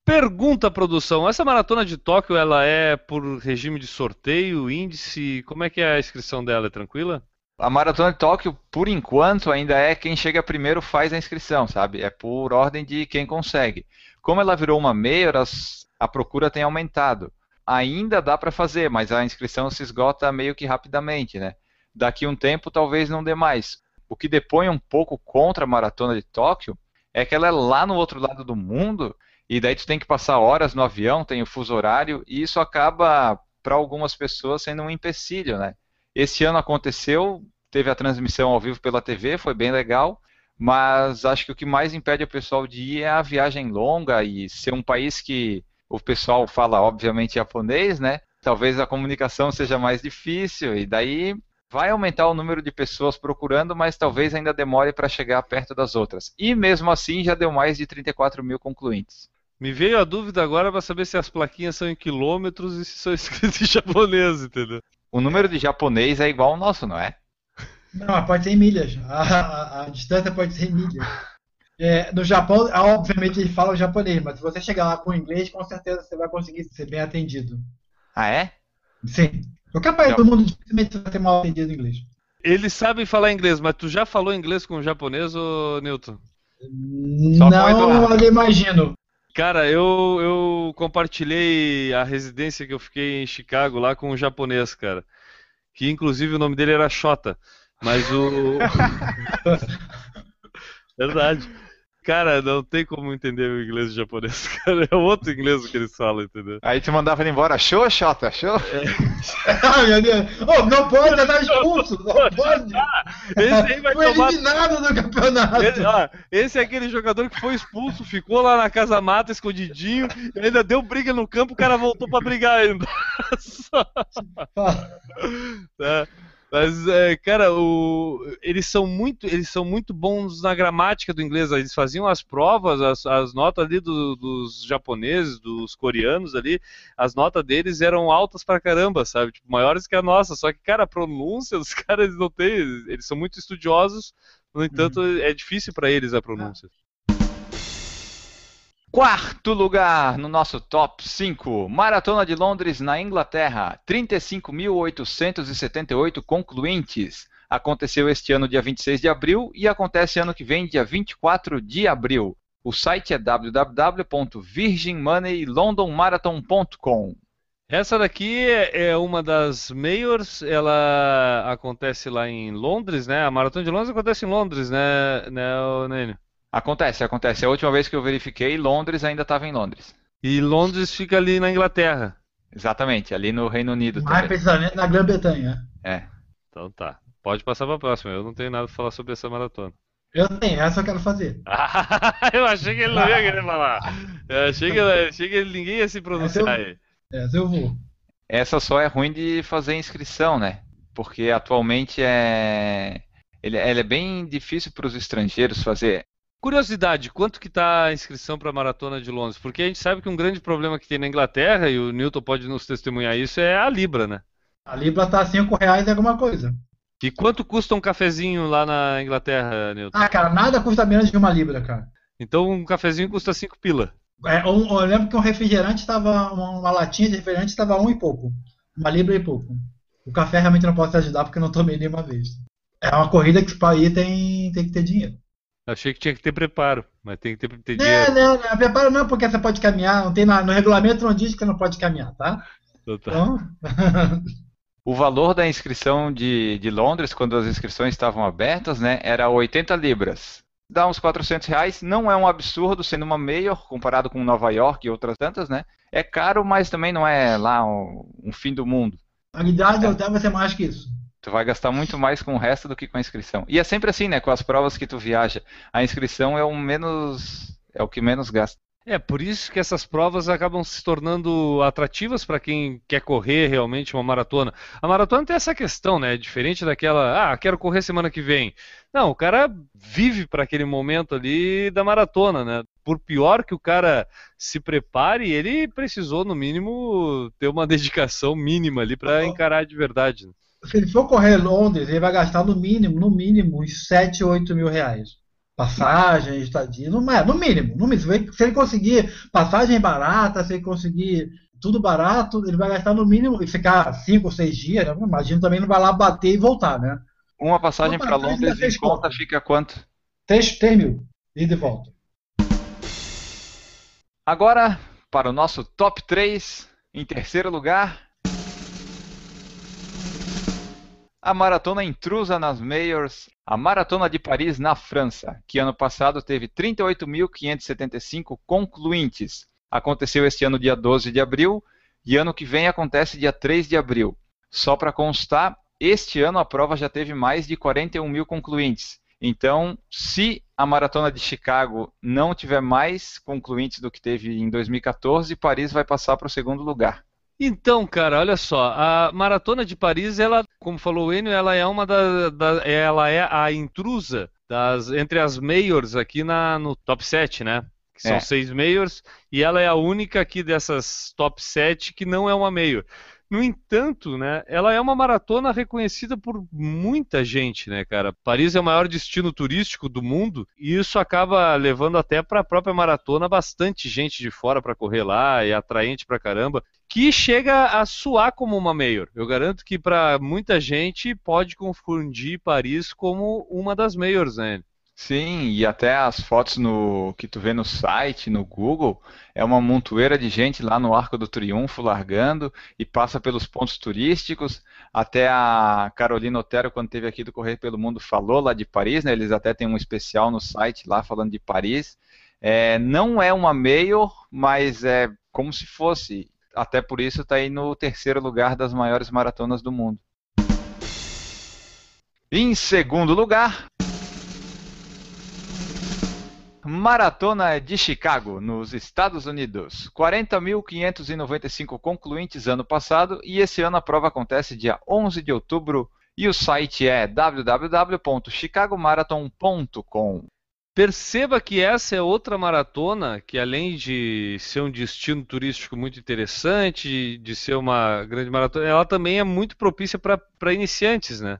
Pergunta, produção. Essa maratona de Tóquio, ela é por regime de sorteio, índice? Como é que é a inscrição dela? É tranquila?
A Maratona de Tóquio, por enquanto, ainda é quem chega primeiro faz a inscrição, sabe? É por ordem de quem consegue. Como ela virou uma as- a procura tem aumentado. Ainda dá para fazer, mas a inscrição se esgota meio que rapidamente, né? Daqui um tempo talvez não dê mais. O que depõe um pouco contra a Maratona de Tóquio é que ela é lá no outro lado do mundo e daí tu tem que passar horas no avião, tem o fuso horário e isso acaba para algumas pessoas sendo um empecilho, né? Esse ano aconteceu, teve a transmissão ao vivo pela TV, foi bem legal, mas acho que o que mais impede o pessoal de ir é a viagem longa e ser um país que o pessoal fala, obviamente, japonês, né? Talvez a comunicação seja mais difícil e daí vai aumentar o número de pessoas procurando, mas talvez ainda demore para chegar perto das outras. E mesmo assim já deu mais de 34 mil concluintes.
Me veio a dúvida agora para saber se as plaquinhas são em quilômetros e se são escritas em japonês, entendeu?
O número de japonês é igual ao nosso, não é?
Não, mas pode ser em milhas. A, a- a distância pode ser em milhas. É, no Japão, ah, obviamente, eles falam japonês, mas se você chegar lá com inglês, com certeza você vai conseguir ser bem atendido.
Ah, é?
Sim. Qualquer país
Não.
do mundo dificilmente você vai ser mal atendido em inglês.
Eles sabem falar inglês, mas tu já falou inglês com o japonês, ô Newton?
Só
Não, eu imagino.
Cara, eu, eu compartilhei a residência que eu fiquei em Chicago lá com um japonês, cara. Que inclusive o nome dele era Shota. Mas o. Verdade. Cara, não tem como entender o inglês e o japonês, cara. É outro inglês que eles falam, entendeu?
Aí tu mandava ele embora, show, Xota, show?
Ah, meu Deus. Oh, não pode, já tá expulso. Não pode.
Esse aí vai
Foi
tomar.
eliminado do campeonato.
Esse, ó, esse é aquele jogador que foi expulso, ficou lá na casa mata escondidinho, ainda deu briga no campo, o cara voltou pra brigar ainda. Só, né? Mas, é, cara, o- eles são muito, eles são muito bons na gramática do inglês. Eles faziam as provas, as, as notas ali do- dos japoneses, dos coreanos ali, as notas deles eram altas pra caramba, sabe? Tipo, maiores que a nossa. Só que, cara, a pronúncia dos caras eles não têm, eles são muito estudiosos. No entanto, é difícil pra eles a pronúncia.
Quarto lugar no nosso top 5, Maratona de Londres na Inglaterra, 35.878 concluintes. Aconteceu este ano dia 26 de abril e acontece ano que vem dia 24 de abril. O site é www.virginmoneylondonmarathon.com.
Essa daqui é uma das Mayors, ela acontece lá em Londres, né? A Maratona de Londres acontece em Londres, né, né?
Acontece, acontece. A última vez que eu verifiquei, Londres ainda estava em Londres.
E Londres fica ali na Inglaterra.
Exatamente, ali no Reino Unido
Mais
também.
precisamente na Grã-Bretanha.
É.
Então tá. Pode passar pra próxima. Eu não tenho nada pra falar sobre essa maratona.
Eu tenho, essa eu quero fazer.
eu achei que ele não ia querer falar. Eu achei que, achei que ninguém ia se pronunciar aí.
Essa eu vou.
Essa só é ruim de fazer inscrição, né? Porque atualmente é. Ele, ela é bem difícil para os estrangeiros fazer.
Curiosidade, quanto que tá a inscrição para a Maratona de Londres? Porque a gente sabe que um grande problema que tem na Inglaterra, e o Newton pode nos testemunhar isso, é a Libra, né?
A Libra tá 5 reais e alguma coisa.
E quanto custa um cafezinho lá na Inglaterra, Newton?
Ah, cara, nada custa menos de uma Libra, cara.
Então um cafezinho custa 5 pila.
É, um- eu lembro que um refrigerante estava. Uma, uma latinha de refrigerante estava um e pouco. Uma Libra e pouco. O café realmente não posso te ajudar porque eu não tomei nenhuma vez. É uma corrida que para ir tem, tem que ter dinheiro.
Achei que tinha que ter preparo, mas tem que ter, ter
Não,
dinheiro.
não, não, preparo não, porque você pode caminhar, não tem na- no regulamento não diz que não pode caminhar, tá?
Então tá.
Então,
O valor da inscrição de, de Londres, quando as inscrições estavam abertas, né, era 80 libras. Dá uns 400 reais, não é um absurdo sendo uma Major, comparado com Nova York e outras tantas, né? É caro, mas também não é lá um, um fim do mundo.
a unidade de hotel vai ser mais que isso.
Tu vai gastar muito mais com o resto do que com a inscrição. E é sempre assim, né? Com as provas que tu viaja, a inscrição é o menos, é o que menos gasta.
É, por isso que essas provas acabam se tornando atrativas para quem quer correr realmente uma maratona. A maratona tem essa questão, né? Diferente daquela, ah, quero correr semana que vem. Não, o cara vive para aquele momento ali da maratona, né? Por pior que o cara se prepare, ele precisou, no mínimo, ter uma dedicação mínima ali para encarar de verdade. né?
Se ele for correr Londres, ele vai gastar no mínimo, no mínimo, uns 7, 8 mil reais. Passagem, estadia, no, é, no mínimo, no mínimo. Se ele conseguir passagem barata, se ele conseguir tudo barato, ele vai gastar no mínimo e ficar 5 ou 6 dias, né? imagino também não vai lá bater e voltar, né?
Uma passagem para Londres em conta fica quanto?
3, 3 mil, ida e volta.
Agora, para o nosso top 3, em terceiro lugar, a maratona intrusa nas Majors, a Maratona de Paris na França, que ano passado teve 38.575 concluintes. Aconteceu este ano dia 12 de abril e ano que vem acontece dia 3 de abril. Só para constar, este ano a prova já teve mais de 41 mil concluintes. Então, se a maratona de Chicago não tiver mais concluintes do que teve em 2014, Paris vai passar para o segundo lugar.
Então, cara, olha só, a maratona de Paris, ela, como falou o Enio, ela é uma da, da- ela é a intrusa das entre as majors aqui na, no top 7, né? Que são
É.
seis majors e ela é a única aqui dessas top 7 que não é uma major. No entanto, né, ela é uma maratona reconhecida por muita gente, né, cara? Paris é o maior destino turístico do mundo e isso acaba levando até para a própria maratona bastante gente de fora para correr lá, é atraente pra caramba, que chega a soar como uma major. Eu garanto que para muita gente pode confundir Paris como uma das majors, né?
Sim, e até as fotos no que tu vê no site, no Google, é uma montoeira de gente lá no Arco do Triunfo largando e passa pelos pontos turísticos. Até a Carolina Otero, quando esteve aqui do Correr pelo Mundo, falou lá de Paris, né? Eles até têm um especial no site lá falando de Paris. É, não é uma major, mas é como se fosse. Até por isso está aí no terceiro lugar das maiores maratonas do mundo. Em segundo lugar, Maratona de Chicago, nos Estados Unidos. 40.595 concluintes ano passado e esse ano a prova acontece dia 11 de outubro e o site é www.chicagomarathon.com.
Perceba que essa é outra maratona que, além de ser um destino turístico muito interessante, de ser uma grande maratona, ela também é muito propícia para iniciantes, né?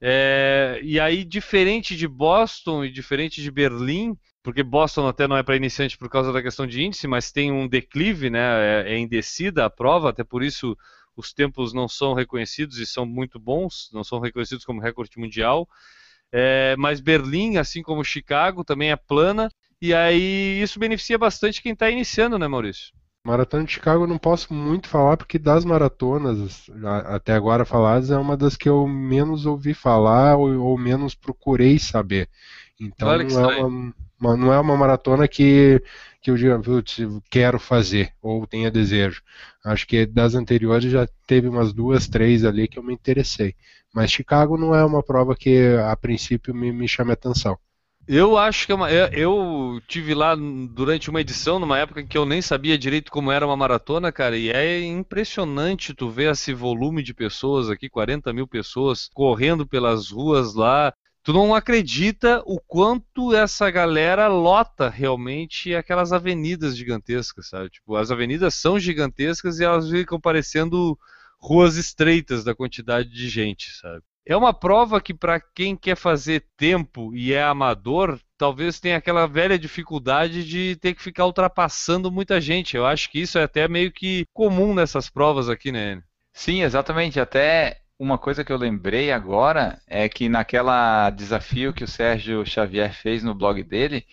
É, e aí, diferente de Boston e diferente de Berlim, porque Boston até não é para iniciante por causa da questão de índice, mas tem um declive, né? É, é em descida a prova, até por isso os tempos não são reconhecidos e são muito bons, não são reconhecidos como recorde mundial. É, mas Berlim, assim como Chicago, também é plana. E aí isso beneficia bastante quem está iniciando, né, Maurício?
Maratona de Chicago eu não posso muito falar, porque das maratonas até agora faladas é uma das que eu menos ouvi falar ou, ou menos procurei saber. Então não é uma, uma- não é uma maratona que, que eu diga, "Putz, eu quero fazer ou tenha desejo. Acho que das anteriores já teve umas duas, três ali que eu me interessei. Mas Chicago não é uma prova que a princípio me, me chame atenção.
Eu acho que é uma. Eu, eu tive lá durante uma edição, numa época que eu nem sabia direito como era uma maratona, cara, e é impressionante tu ver esse volume de pessoas aqui, 40 mil pessoas correndo pelas ruas lá. Tu não acredita o quanto essa galera lota realmente aquelas avenidas gigantescas, sabe? Tipo, as avenidas são gigantescas e elas ficam parecendo ruas estreitas da quantidade de gente, sabe? É uma prova que para quem quer fazer tempo e é amador, talvez tenha aquela velha dificuldade de ter que ficar ultrapassando muita gente. Eu acho que isso é até meio que comum nessas provas aqui, né?
Sim, exatamente. Até Uma coisa que eu lembrei agora é que naquela desafio que o Sérgio Xavier fez no blog dele,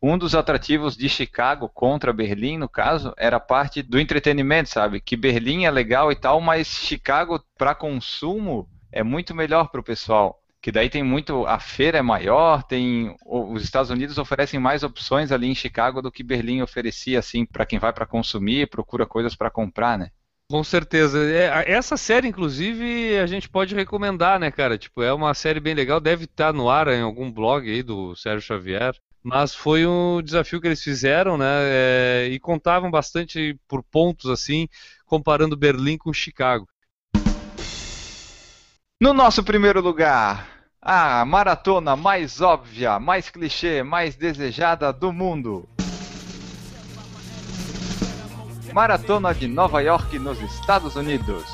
um dos atrativos de Chicago contra Berlim, no caso, era parte do entretenimento, sabe? Que Berlim é legal e tal, mas Chicago para consumo é muito melhor para o pessoal. Que daí tem muito, a feira é maior, tem os Estados Unidos oferecem mais opções ali em Chicago do que Berlim oferecia assim para quem vai para consumir, procura coisas para comprar, né?
Com certeza. É, essa série, inclusive, a gente pode recomendar, né, cara? Tipo, é uma série bem legal, deve estar no ar em algum blog aí do Sérgio Xavier. Mas foi um desafio que eles fizeram, né? É, e contavam bastante por pontos, assim, comparando Berlim com Chicago.
No nosso primeiro lugar, a maratona mais óbvia, mais clichê, mais desejada do mundo. Maratona de Nova York, nos Estados Unidos,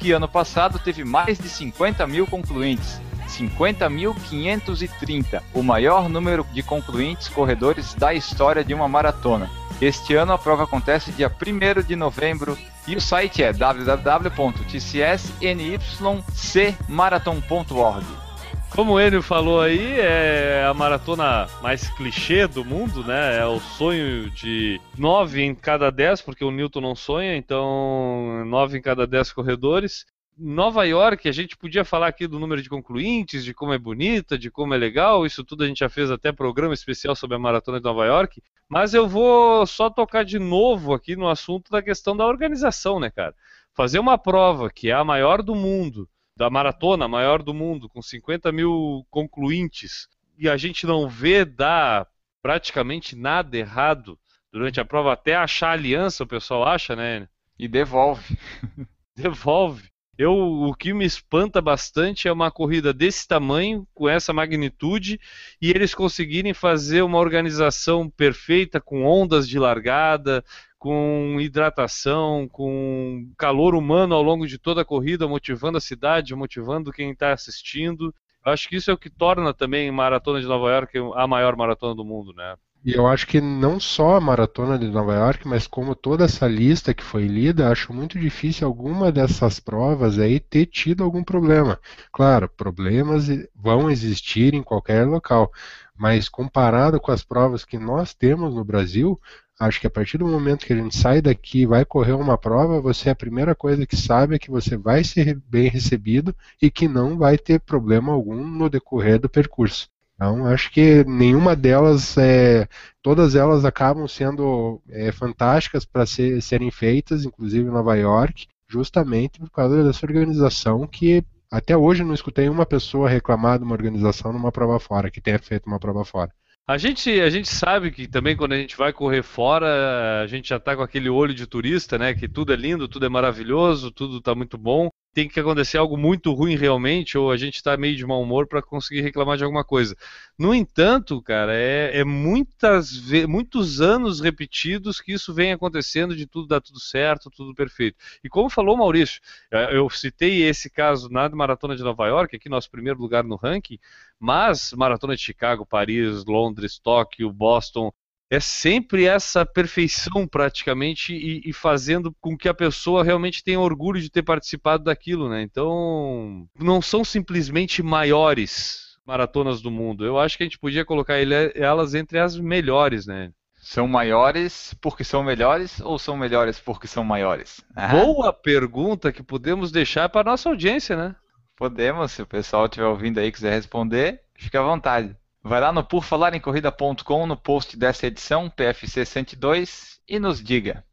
que ano passado teve mais de 50 mil concluintes, 50.530, o maior número de concluintes corredores da história de uma maratona. Este ano a prova acontece dia 1 de novembro e o site é www.tcsnycmarathon.org.
Como o Enio falou aí, é a maratona mais clichê do mundo, né? É o sonho de nove em cada dez, porque o Newton não sonha, então nove em cada dez corredores. Nova York, a gente podia falar aqui do número de concluintes, de como é bonita, de como é legal, isso tudo a gente já fez até programa especial sobre a Maratona de Nova York, mas eu vou só tocar de novo aqui no assunto da questão da organização, né, cara? Fazer uma prova que é a maior do mundo, da maratona maior do mundo, com 50 mil concluintes, e a gente não vê dar praticamente nada errado durante a prova, até achar aliança, o pessoal acha, né?
E devolve.
devolve. Eu, o que me espanta bastante é uma corrida desse tamanho, com essa magnitude, e eles conseguirem fazer uma organização perfeita, com ondas de largada, com hidratação, com calor humano ao longo de toda a corrida, motivando a cidade, motivando quem está assistindo. Eu acho que isso é o que torna também a Maratona de Nova York a maior maratona do mundo, né?
E eu acho que não só a Maratona de Nova York, mas como toda essa lista que foi lida, acho muito difícil alguma dessas provas aí ter tido algum problema. Claro, problemas vão existir em qualquer local, mas comparado com as provas que nós temos no Brasil, Acho que a partir do momento que a gente sai daqui e vai correr uma prova, você é a primeira coisa que sabe é que você vai ser bem recebido e que não vai ter problema algum no decorrer do percurso. Então, acho que nenhuma delas, é, todas elas acabam sendo é, fantásticas para ser, serem feitas, inclusive em Nova York, justamente por causa dessa organização que até hoje não escutei uma pessoa reclamar de uma organização numa prova fora, que tenha feito uma prova fora.
A gente, a gente sabe que também quando a gente vai correr fora, a gente já está com aquele olho de turista, né? Que tudo é lindo, tudo é maravilhoso, tudo está muito bom tem que acontecer algo muito ruim realmente, ou a gente está meio de mau humor para conseguir reclamar de alguma coisa. No entanto, cara, é, é muitas muitos anos repetidos que isso vem acontecendo de tudo dar tudo certo, tudo perfeito. E como falou Maurício, eu citei esse caso na Maratona de Nova York, aqui nosso primeiro lugar no ranking, mas Maratona de Chicago, Paris, Londres, Tóquio, Boston, é sempre essa perfeição praticamente e, e, fazendo com que a pessoa realmente tenha orgulho de ter participado daquilo, né? Então, não são simplesmente maiores maratonas do mundo. Eu acho que a gente podia colocar elas entre as melhores, né?
São maiores porque são melhores ou são melhores porque são maiores?
Ah. Boa pergunta que podemos deixar para nossa audiência, né?
Podemos, se o pessoal estiver ouvindo aí e quiser responder, fique à vontade. Vai lá no porfalarencorrida.com no post dessa edição, PFC 102, e nos diga.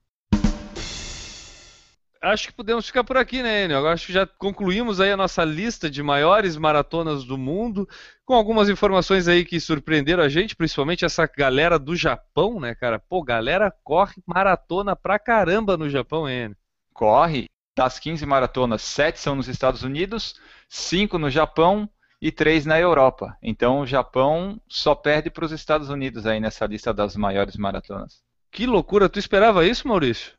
Acho que podemos ficar por aqui, né, Enio? Acho que já concluímos aí a nossa lista de maiores maratonas do mundo, com algumas informações aí que surpreenderam a gente, principalmente essa galera do Japão, né, cara? Pô, galera corre maratona pra caramba no Japão, Enio.
Corre. Das 15 maratonas, 7 são nos Estados Unidos, 5 no Japão e três na Europa. Então o Japão só perde para os Estados Unidos aí nessa lista das maiores maratonas.
Que loucura! Tu esperava isso, Maurício?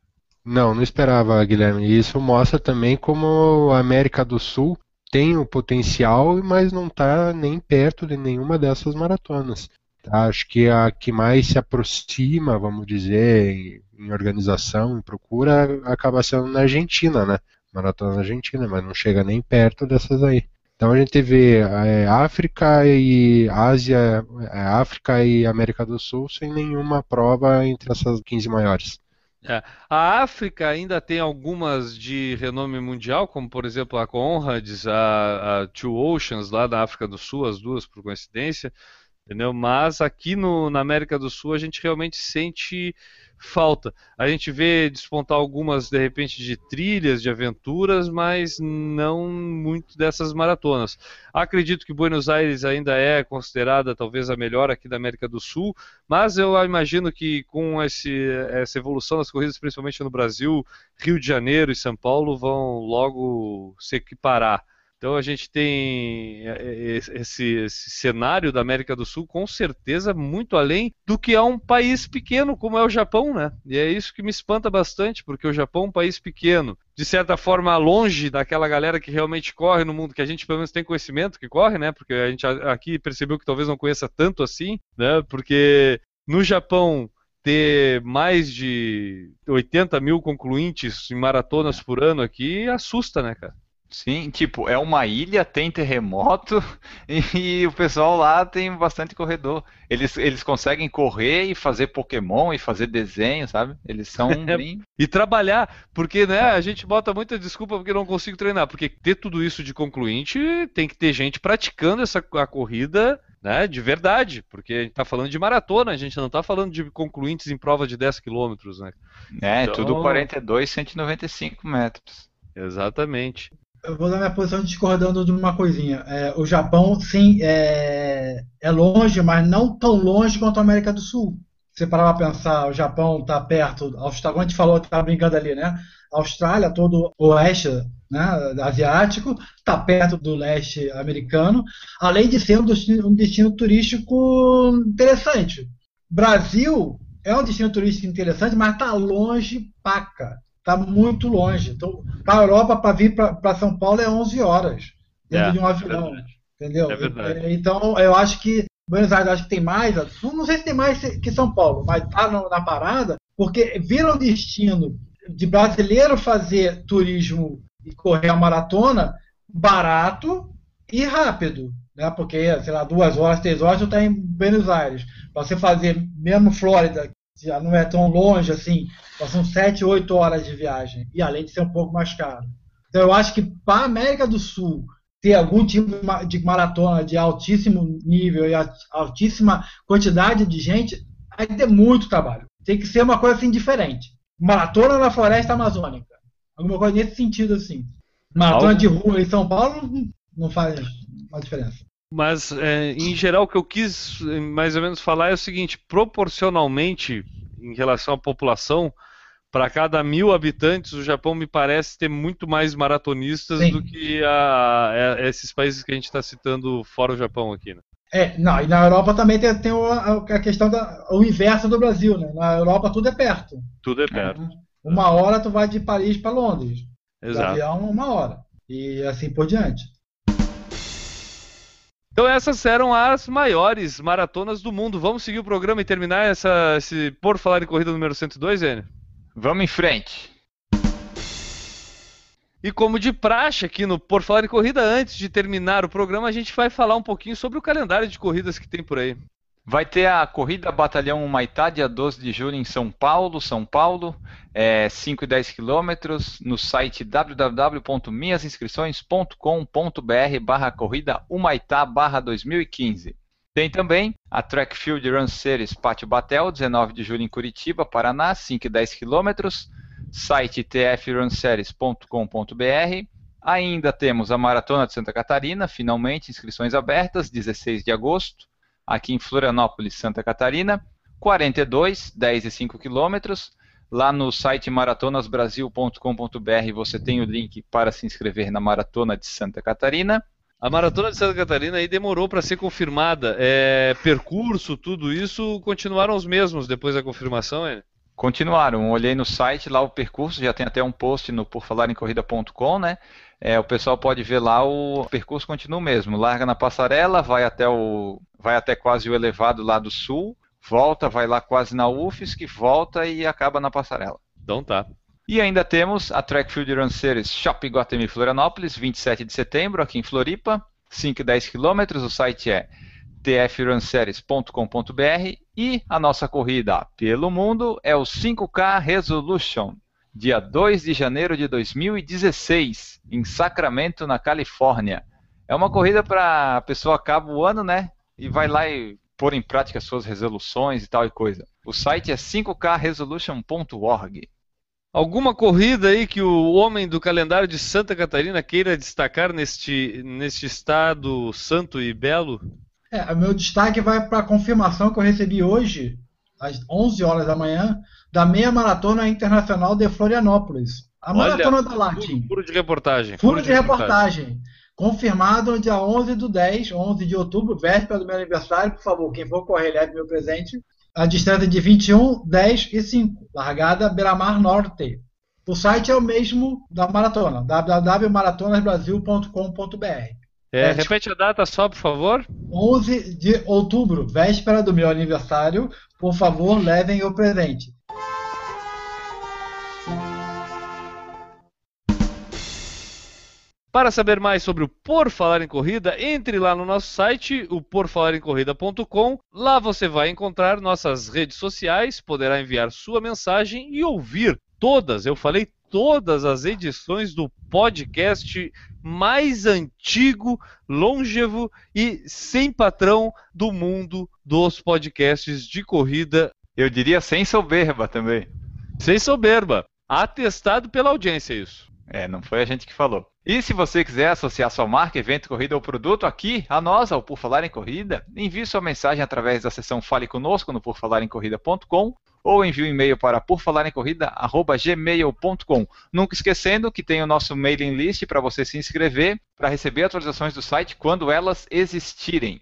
Não, não esperava, Guilherme. E isso mostra também como a América do Sul tem o potencial, mas não está nem perto de nenhuma dessas maratonas. Acho que a que mais se aproxima, vamos dizer, em organização, em procura, acaba sendo na Argentina, né? maratona argentina, mas não chega nem perto dessas aí. Então a gente vê é, África e Ásia, é, África e América do Sul sem nenhuma prova entre essas 15 maiores.
É. A África ainda tem algumas de renome mundial, como por exemplo a Conrads, a, a Two Oceans lá da África do Sul, as duas por coincidência, entendeu? Mas aqui no, na América do Sul a gente realmente sente falta. A gente vê despontar algumas, de repente, de trilhas, de aventuras, mas não muito dessas maratonas. Acredito que Buenos Aires ainda é considerada talvez a melhor aqui da América do Sul, mas eu imagino que com esse, essa evolução das corridas, principalmente no Brasil, Rio de Janeiro e São Paulo vão logo se equiparar. Então a gente tem é, é, esse, esse, cenário da América do Sul com certeza muito além do que é um país pequeno como é o Japão, né? E é isso que me espanta bastante, porque o Japão é um país pequeno, de certa forma longe daquela galera que realmente corre no mundo, que a gente pelo menos tem conhecimento que corre, né? Porque a gente aqui percebeu que talvez não conheça tanto assim, né? Porque no Japão ter mais de 80 mil concluintes em maratonas por ano aqui assusta, né, cara?
Sim, tipo, é uma ilha, tem terremoto e o pessoal lá tem bastante corredor. Eles, eles conseguem correr e fazer Pokémon e fazer desenho, sabe? Eles são bem...
E trabalhar, porque né, a gente bota muita desculpa porque não consigo treinar. Porque ter tudo isso de concluinte, tem que ter gente praticando essa a corrida né, de verdade, porque a gente está falando de maratona, a gente não está falando de concluintes em prova de 10 quilômetros, né?
É, então... tudo 42, 195 metros.
Exatamente
eu vou dar minha posição discordando de uma coisinha. É, o Japão, sim, é, é, longe, mas não tão longe quanto a América do Sul. Se parar para pensar, o Japão está perto, Austrália, a gente falou, está brincando ali, né? A Austrália, todo o oeste né, asiático, está perto do leste americano, além de ser um destino, um destino turístico interessante. Brasil é um destino turístico interessante, mas está longe paca está muito longe. Então, para a Europa, para vir para São Paulo é 11 horas dentro é, de um avião. É entendeu? É. Então, eu acho que Buenos Aires acho que tem mais, não sei se tem mais que São Paulo, mas está na parada, porque vira um destino de brasileiro fazer turismo e correr a maratona barato e rápido. Né? Porque, sei lá, duas horas, três horas, tu está em Buenos Aires. Para você fazer mesmo Flórida, já não é tão longe assim, são 7, 8 horas de viagem, e além de ser um pouco mais caro. Então eu acho que para a América do Sul ter algum tipo de maratona de altíssimo nível e altíssima quantidade de gente, vai ter muito trabalho. Tem que ser uma coisa assim diferente. Maratona na floresta amazônica. Alguma coisa nesse sentido assim. Maratona Algo... de rua em São Paulo não faz uma diferença.
Mas, é, em geral, o que eu quis mais ou menos falar é o seguinte: proporcionalmente, em relação à população, para cada mil habitantes, o Japão me parece ter muito mais maratonistas Sim. do que a, a, a esses países que a gente está citando fora o Japão aqui. Né?
É, não, e na Europa também tem, tem a, questão do inverso do Brasil, né? Na Europa tudo é perto.
Tudo é perto. É,
uma hora tu vai de Paris para Londres.
Exato.
avião, uma hora. E assim por diante.
Então essas eram as maiores maratonas do mundo. Vamos seguir o programa e terminar essa, esse Por Falar em Corrida número 102, Enio?
Vamos em frente.
E como de praxe aqui no Por Falar em Corrida, antes de terminar o programa, a gente vai falar um pouquinho sobre o calendário de corridas que tem por aí.
Vai ter a corrida Batalhão Humaitá, dia 12 de julho em São Paulo, São Paulo, é, 5 e 10 quilômetros, no site www.minhasinscrições.com.br barra corrida Humaitá barra 2015. Tem também a Track Field Run Series Pátio Batel, 19 de julho em Curitiba, Paraná, 5 e 10 quilômetros, site tfrunseries.com.br. Ainda temos a Maratona de Santa Catarina, finalmente, inscrições abertas, 16 de agosto aqui em Florianópolis, Santa Catarina, 42, 10 e 5 quilômetros. Lá no site maratonasbrasil.com.br você tem o link para se inscrever na Maratona de Santa Catarina.
A Maratona de Santa Catarina aí demorou para ser confirmada. É, percurso, tudo isso continuaram os mesmos depois da confirmação, é?
Continuaram. Olhei no site lá o percurso, já tem até um post no porfalarencorrida.com, né? É, o pessoal pode ver lá o percurso continua o mesmo. Larga na passarela, vai até o vai até quase o elevado lá do sul, volta, vai lá quase na UFSC, volta e acaba na passarela.
Então tá.
E ainda temos a Track Field Run Series Shop Guatemi Florianópolis, 27 de setembro, aqui em Floripa, 5 e 10 quilômetros. O site é tfrunseries.com.br e a nossa corrida pelo mundo é o 5K Resolution, dia 2 de janeiro de 2016, em Sacramento, na Califórnia. É uma corrida para a pessoa acaba o ano, né? E vai lá e pôr em prática suas resoluções e tal e coisa. O site é 5kresolution.org.
Alguma corrida aí que o homem do calendário de Santa Catarina queira destacar neste, neste estado santo e belo?
É, o meu destaque vai para a confirmação que eu recebi hoje, às 11 horas da manhã, da meia maratona internacional de Florianópolis. A
Olha,
maratona da Latin.
Furo, furo de reportagem.
Furo de reportagem. Confirmado no dia 11 do 10, 11 de outubro, véspera do meu aniversário. Por favor, quem for correr, leve meu presente. A distância de 21, 10 e 5. Largada Beira-Mar Norte. O site é o mesmo da maratona, www.maratonasbrasil.com.br.
É, repete a data só, por favor.
11 de outubro, véspera do meu aniversário. Por favor, levem o presente.
Para saber mais sobre o Por Falar em Corrida, entre lá no nosso site, o porfalarencorrida.com. Lá você vai encontrar nossas redes sociais, poderá enviar sua mensagem e ouvir todas, eu falei todas as edições do podcast mais antigo, longevo e sem patrão do mundo dos podcasts de corrida.
Eu diria sem soberba também.
Sem soberba. Atestado pela audiência isso.
É, não foi a gente que falou. E se você quiser associar sua marca, evento, corrida ou produto aqui a nós, ao Por Falar em Corrida, envie sua mensagem através da seção Fale Conosco no porfalarencorrida.com ou envie um e-mail para porfalarencorrida.gmail.com. Nunca esquecendo que tem o nosso mailing list para você se inscrever para receber atualizações do site quando elas existirem.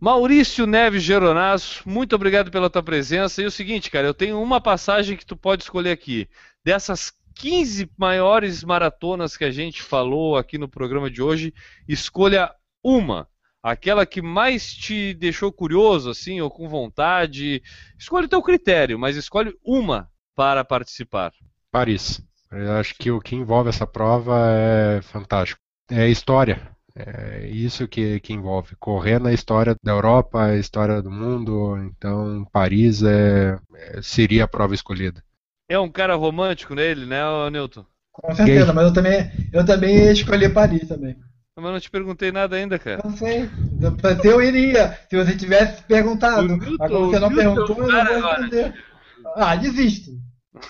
Maurício Neves Geronasso, muito obrigado pela tua presença. E o seguinte, cara, eu tenho uma passagem que tu pode escolher aqui. Dessas 15 maiores maratonas que a gente falou aqui no programa de hoje, escolha uma. Aquela que mais te deixou curioso, assim, ou com vontade. Escolhe o teu critério, mas escolhe uma para participar.
Paris. Eu acho que o que envolve essa prova é fantástico. É história. É isso que, que envolve. Correr na história da Europa, a história do mundo. Então, Paris é, é, seria a prova escolhida.
É um cara romântico nele, né, Newton?
Com certeza, Gay. mas eu também, eu também escolhi Paris também.
Mas não te perguntei nada ainda, cara.
Não sei. Eu iria. Se você tivesse perguntado. Newton, Agora você não perguntou, eu não vou responder. Ah, desisto.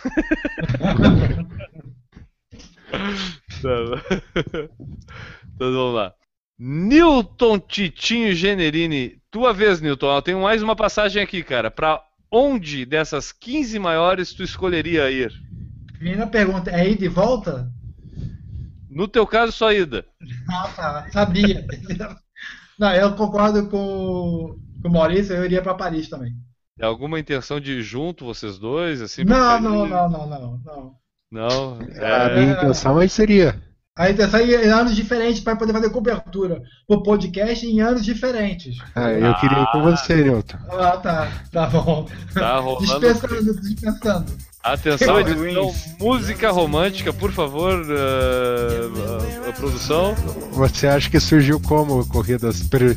então vamos lá. Newton Titinho Generini. Tua vez, Newton. Eu tenho mais uma passagem aqui, cara. Pra onde dessas 15 maiores tu escolheria ir?
Primeira pergunta, é ida e volta?
No teu caso, só ida.
Ah, tá. Sabia. Não, eu concordo com, com o Maurício, eu iria para Paris também.
É alguma intenção de ir junto, vocês dois? Assim,
não, não, não, não, não, não.
Não?
É... A minha intenção aí seria.
A intenção é em anos diferentes para poder fazer cobertura o podcast em anos diferentes.
Ah, eu queria ir com você, Nilton.
Ah, tá. Tá bom.
Tá rolando.
Dispensando, dispensando.
Atenção, edição, música romântica, por favor, uh, a, a, produção.
Você acha que surgiu como corridas pre...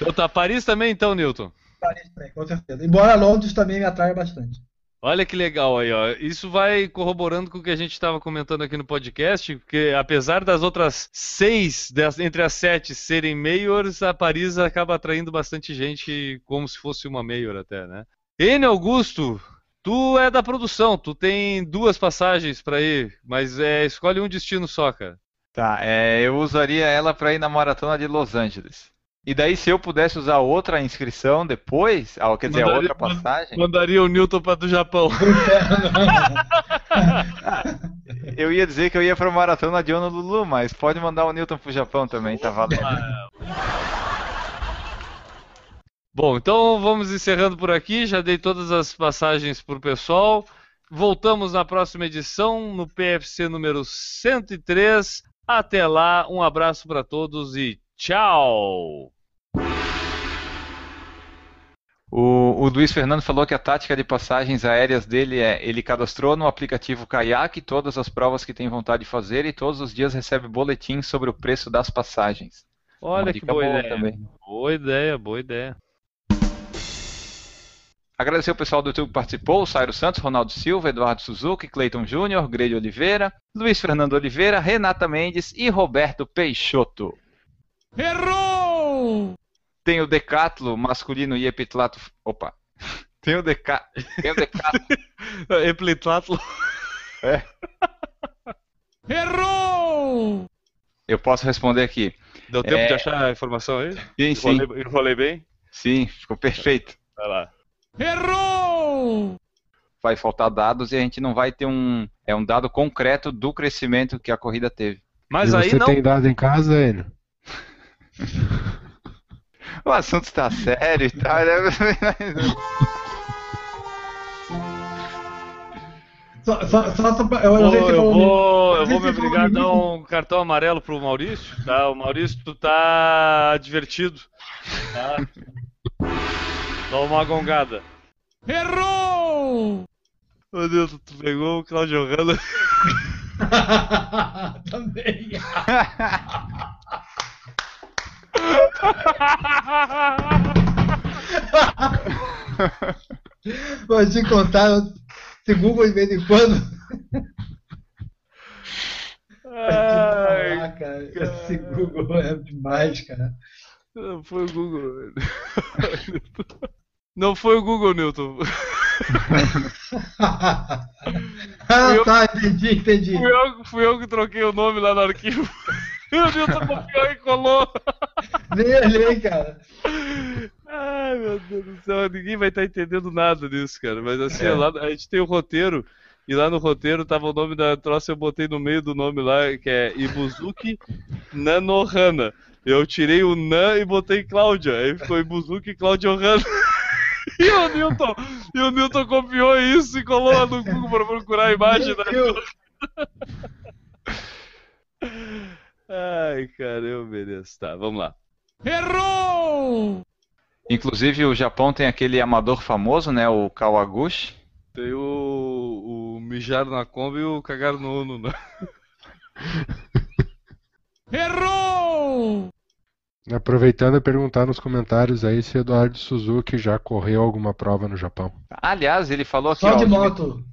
então tá, Paris também então, Newton?
Paris também, com certeza. Embora Londres também me atrai bastante.
Olha que legal aí, ó. Isso vai corroborando com o que a gente estava comentando aqui no podcast, porque apesar das outras seis, entre as sete serem maiors, a Paris acaba atraindo bastante gente como se fosse uma maior até, né? N Augusto, tu é da produção, tu tem duas passagens para ir, mas é, escolhe um destino só, cara.
Tá, é, eu usaria ela para ir na maratona de Los Angeles. E daí, se eu pudesse usar outra inscrição depois, ah, quer dizer, mandaria, outra passagem.
Mandaria o Newton para do Japão.
eu ia dizer que eu ia para maratona de Honolulu, mas pode mandar o Newton para o Japão também, tá valendo.
Bom, então vamos encerrando por aqui. Já dei todas as passagens para o pessoal. Voltamos na próxima edição, no PFC número 103. Até lá, um abraço para todos e tchau!
O, o Luiz Fernando falou que a tática de passagens aéreas dele é ele cadastrou no aplicativo Kayak todas as provas que tem vontade de fazer e todos os dias recebe boletins sobre o preço das passagens.
Olha que boa,
boa
ideia.
também.
Boa ideia, boa ideia.
Agradecer o pessoal do YouTube que participou, o Sairo Santos, Ronaldo Silva, Eduardo Suzuki, Cleiton Júnior, Grelho Oliveira, Luiz Fernando Oliveira, Renata Mendes e Roberto Peixoto.
Errou!
Tem o Decatlo masculino e epitlato. Opa! Tem o, deca... Tem o Decatlo.
Eplitlatlo.
Errou!
Eu posso responder aqui.
Deu tempo
É.
de achar a informação aí?
Sim, sim.
Enrolei, enrolei bem?
Sim, ficou perfeito.
Vai lá.
Errou!
Vai faltar dados e a gente não vai ter um. É um dado concreto do crescimento que a corrida teve.
Mas
e
aí
você
não.
tem dado em casa, Enio?
O assunto está sério e tal. né?
Só, só, só, eu
eu vou, eu vou me obrigar a dar um cartão amarelo pro Maurício, tá? O Maurício, tu tá advertido, tá? Dá uma gongada.
Errou!
Meu Deus, tu pegou o Claudio Hanna.
Também. Vou te contar, esse Google de vez em quando.
Ai,
cara, esse Google é demais, cara.
não foi o Google. Não foi o Google, Newton.
ah,
Eu-
tá, entendi, entendi.
Fui eu, fui eu que troquei o nome lá no arquivo. O Newton copiou e colou.
Nem olhei, cara.
Ai, meu Deus do céu, ninguém vai estar entendendo nada disso, cara. Mas assim,
É.
lá, a gente tem o roteiro, e lá no roteiro tava o nome da troça, eu botei no meio do nome lá, que é Ibuzuki Nanohana. Eu tirei o Nan e botei Cláudia. Aí ficou Ibuzuki Cláudia Ohana. E o Newton, e o Newton copiou isso e colou lá no Google para procurar a imagem, né? Ai, cara, eu mereço. Tá, vamos lá.
Errou!
Inclusive o Japão tem aquele amador famoso, né? O Kawaguchi.
Tem o, o mijar na Kombi e o cagar no Uno, né?
Errou!
Aproveitando e perguntar nos comentários aí se Eduardo Suzuki já correu alguma prova no Japão.
Aliás, ele falou aqui,
Só
ó,
de
que
moto.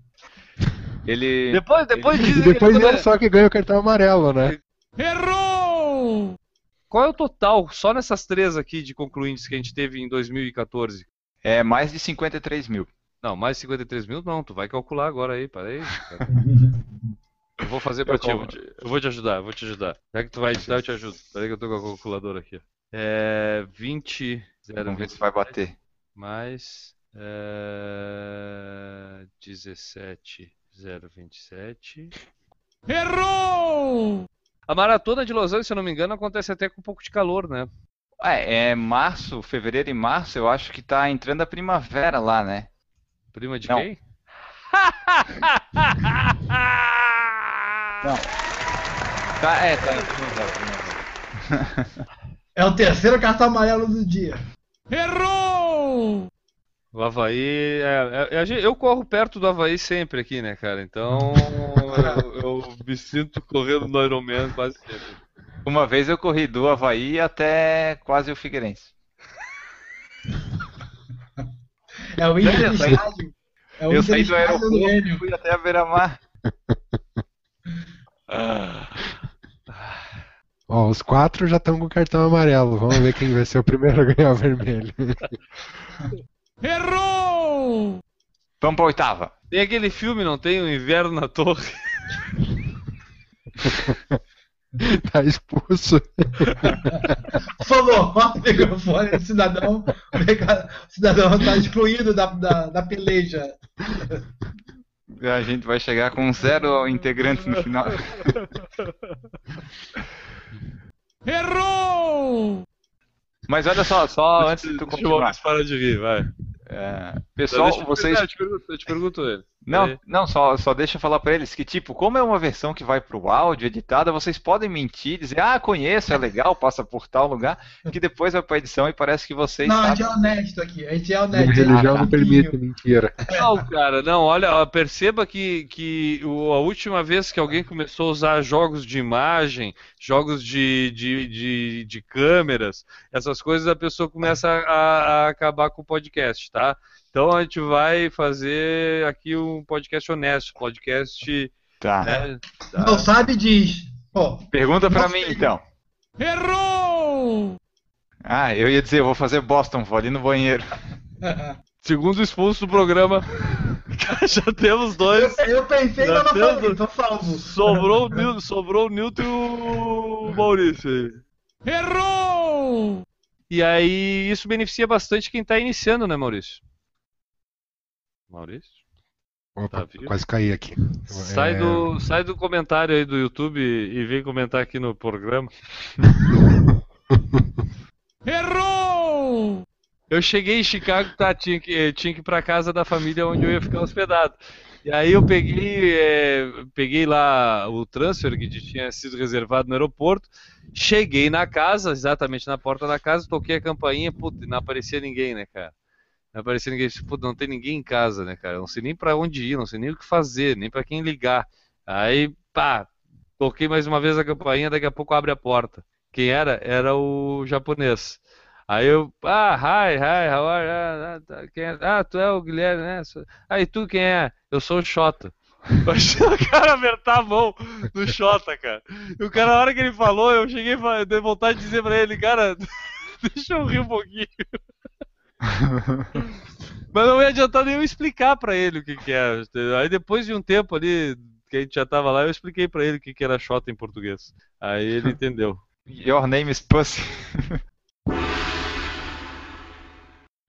ele
Depois, depois
E
dizem que
depois
ele-
ele só que ganha o cartão amarelo, né?
Errou!
Qual é o total, só nessas três aqui de concluintes que a gente teve em 2014?
é mais de 53 mil.
Não, mais 53 mil não, tu vai calcular agora aí, para aí. cara. Eu vou fazer pra
Eu
ti, eu vou, te, eu vou te ajudar, eu vou te ajudar. Já que tu vai editar, eu te ajudo. Peraí que eu tô com a calculadora aqui. É 20, 0,
Vamos ver se vai bater.
mais é, 17, 027.
Errou!
A maratona de Los Angeles, se eu não me engano, acontece até com um pouco de calor, né?
É, é março, fevereiro e março, eu acho que tá entrando a primavera lá, né?
Prima de
Não.
quem?
Tá, é, tá entrando a primavera.
É o terceiro cartão amarelo do dia.
Errou!
O Havaí. é- é- eu corro perto do Havaí sempre aqui, né, cara? Então eu, eu me sinto correndo no Ironman quase sempre.
Uma vez eu corri do Havaí até quase o Figueirense.
É o Inter do
saí-
estádio. É o
eu saí do aeroporto e fui até a beira-mar.
Ó, os quatro já estão com o cartão amarelo. Vamos ver quem vai ser o primeiro a ganhar o vermelho.
Errou!
Vamos pra oitava.
Tem aquele filme, não tem? O Inverno na Torre.
tá expulso.
Falou, ó, o microfone, cidadão, cidadão tá excluído da, da, da peleja.
A gente vai chegar com zero integrantes no final.
Errou!
Mas olha só, só antes de tu continuar.
Parar de rir, vai.
É, pessoal,
eu te
vocês.
Eu te pergunto, eu te pergunto ele.
Não,
É.
não só, só deixa eu falar pra eles que, tipo, como é uma versão que vai pro áudio editada, vocês podem mentir, dizer, ah, conheço, é legal, passa por tal lugar, que depois vai pra edição e parece que vocês
Não, a gente
sabem.
é honesto aqui. A gente é
A
honesto.
religião
Ah,
não permite mentira.
Não, cara, não, olha, perceba que, que a última vez que alguém começou a usar jogos de imagem, jogos de, de, de, de câmeras, essas coisas, a pessoa começa a, a acabar com o podcast, tá? Então a gente vai fazer aqui um podcast honesto, podcast.
Tá.
Né,
Não sabe, diz. Pô,
Pergunta pra mim,
sei.
então.
Errou!
Ah, eu ia dizer, eu vou fazer Boston, vou ali no banheiro.
segundo expulso do programa, já temos dois.
eu, eu pensei,
Já
não
temos-
falei, tô salvo.
Sobrou o sobrou o Newton e o Maurício aí.
Errou!
E aí isso beneficia bastante quem está iniciando, né, Maurício? Maurício?
Opa,
Tá
quase caí aqui.
Sai,
É,
do, sai do comentário aí do YouTube e vem comentar aqui no programa.
Errou!
Eu cheguei em Chicago, tá, tinha que, tinha que ir pra casa da família onde eu ia ficar hospedado. E aí eu peguei, eh, peguei lá o transfer que tinha sido reservado no aeroporto, cheguei na casa, exatamente na porta da casa, toquei a campainha, puta, não aparecia ninguém, né, cara? Não aparecia ninguém, puta, não tem ninguém em casa, né, cara? Não sei nem pra onde ir, não sei nem o que fazer, nem pra quem ligar. Aí, pá, toquei mais uma vez a campainha, daqui a pouco abre a porta. Quem era? Era o japonês. Aí eu, ah, hi, hi, how are you? Ah, tá, quem é? Ah, tu é o Guilherme, né? Sou- Ah, tu quem é? Eu sou o Xota. Achei o cara apertar a mão no Xota, cara. E o cara, na hora que ele falou, eu cheguei dei vontade de dizer pra ele, cara, deixa eu rir um pouquinho. Mas não ia adiantar nem eu explicar pra ele o que que era. Aí depois de um tempo ali, que a gente já tava lá, eu expliquei pra ele o que que era Xota em português. Aí ele entendeu.
Your name is Pussy.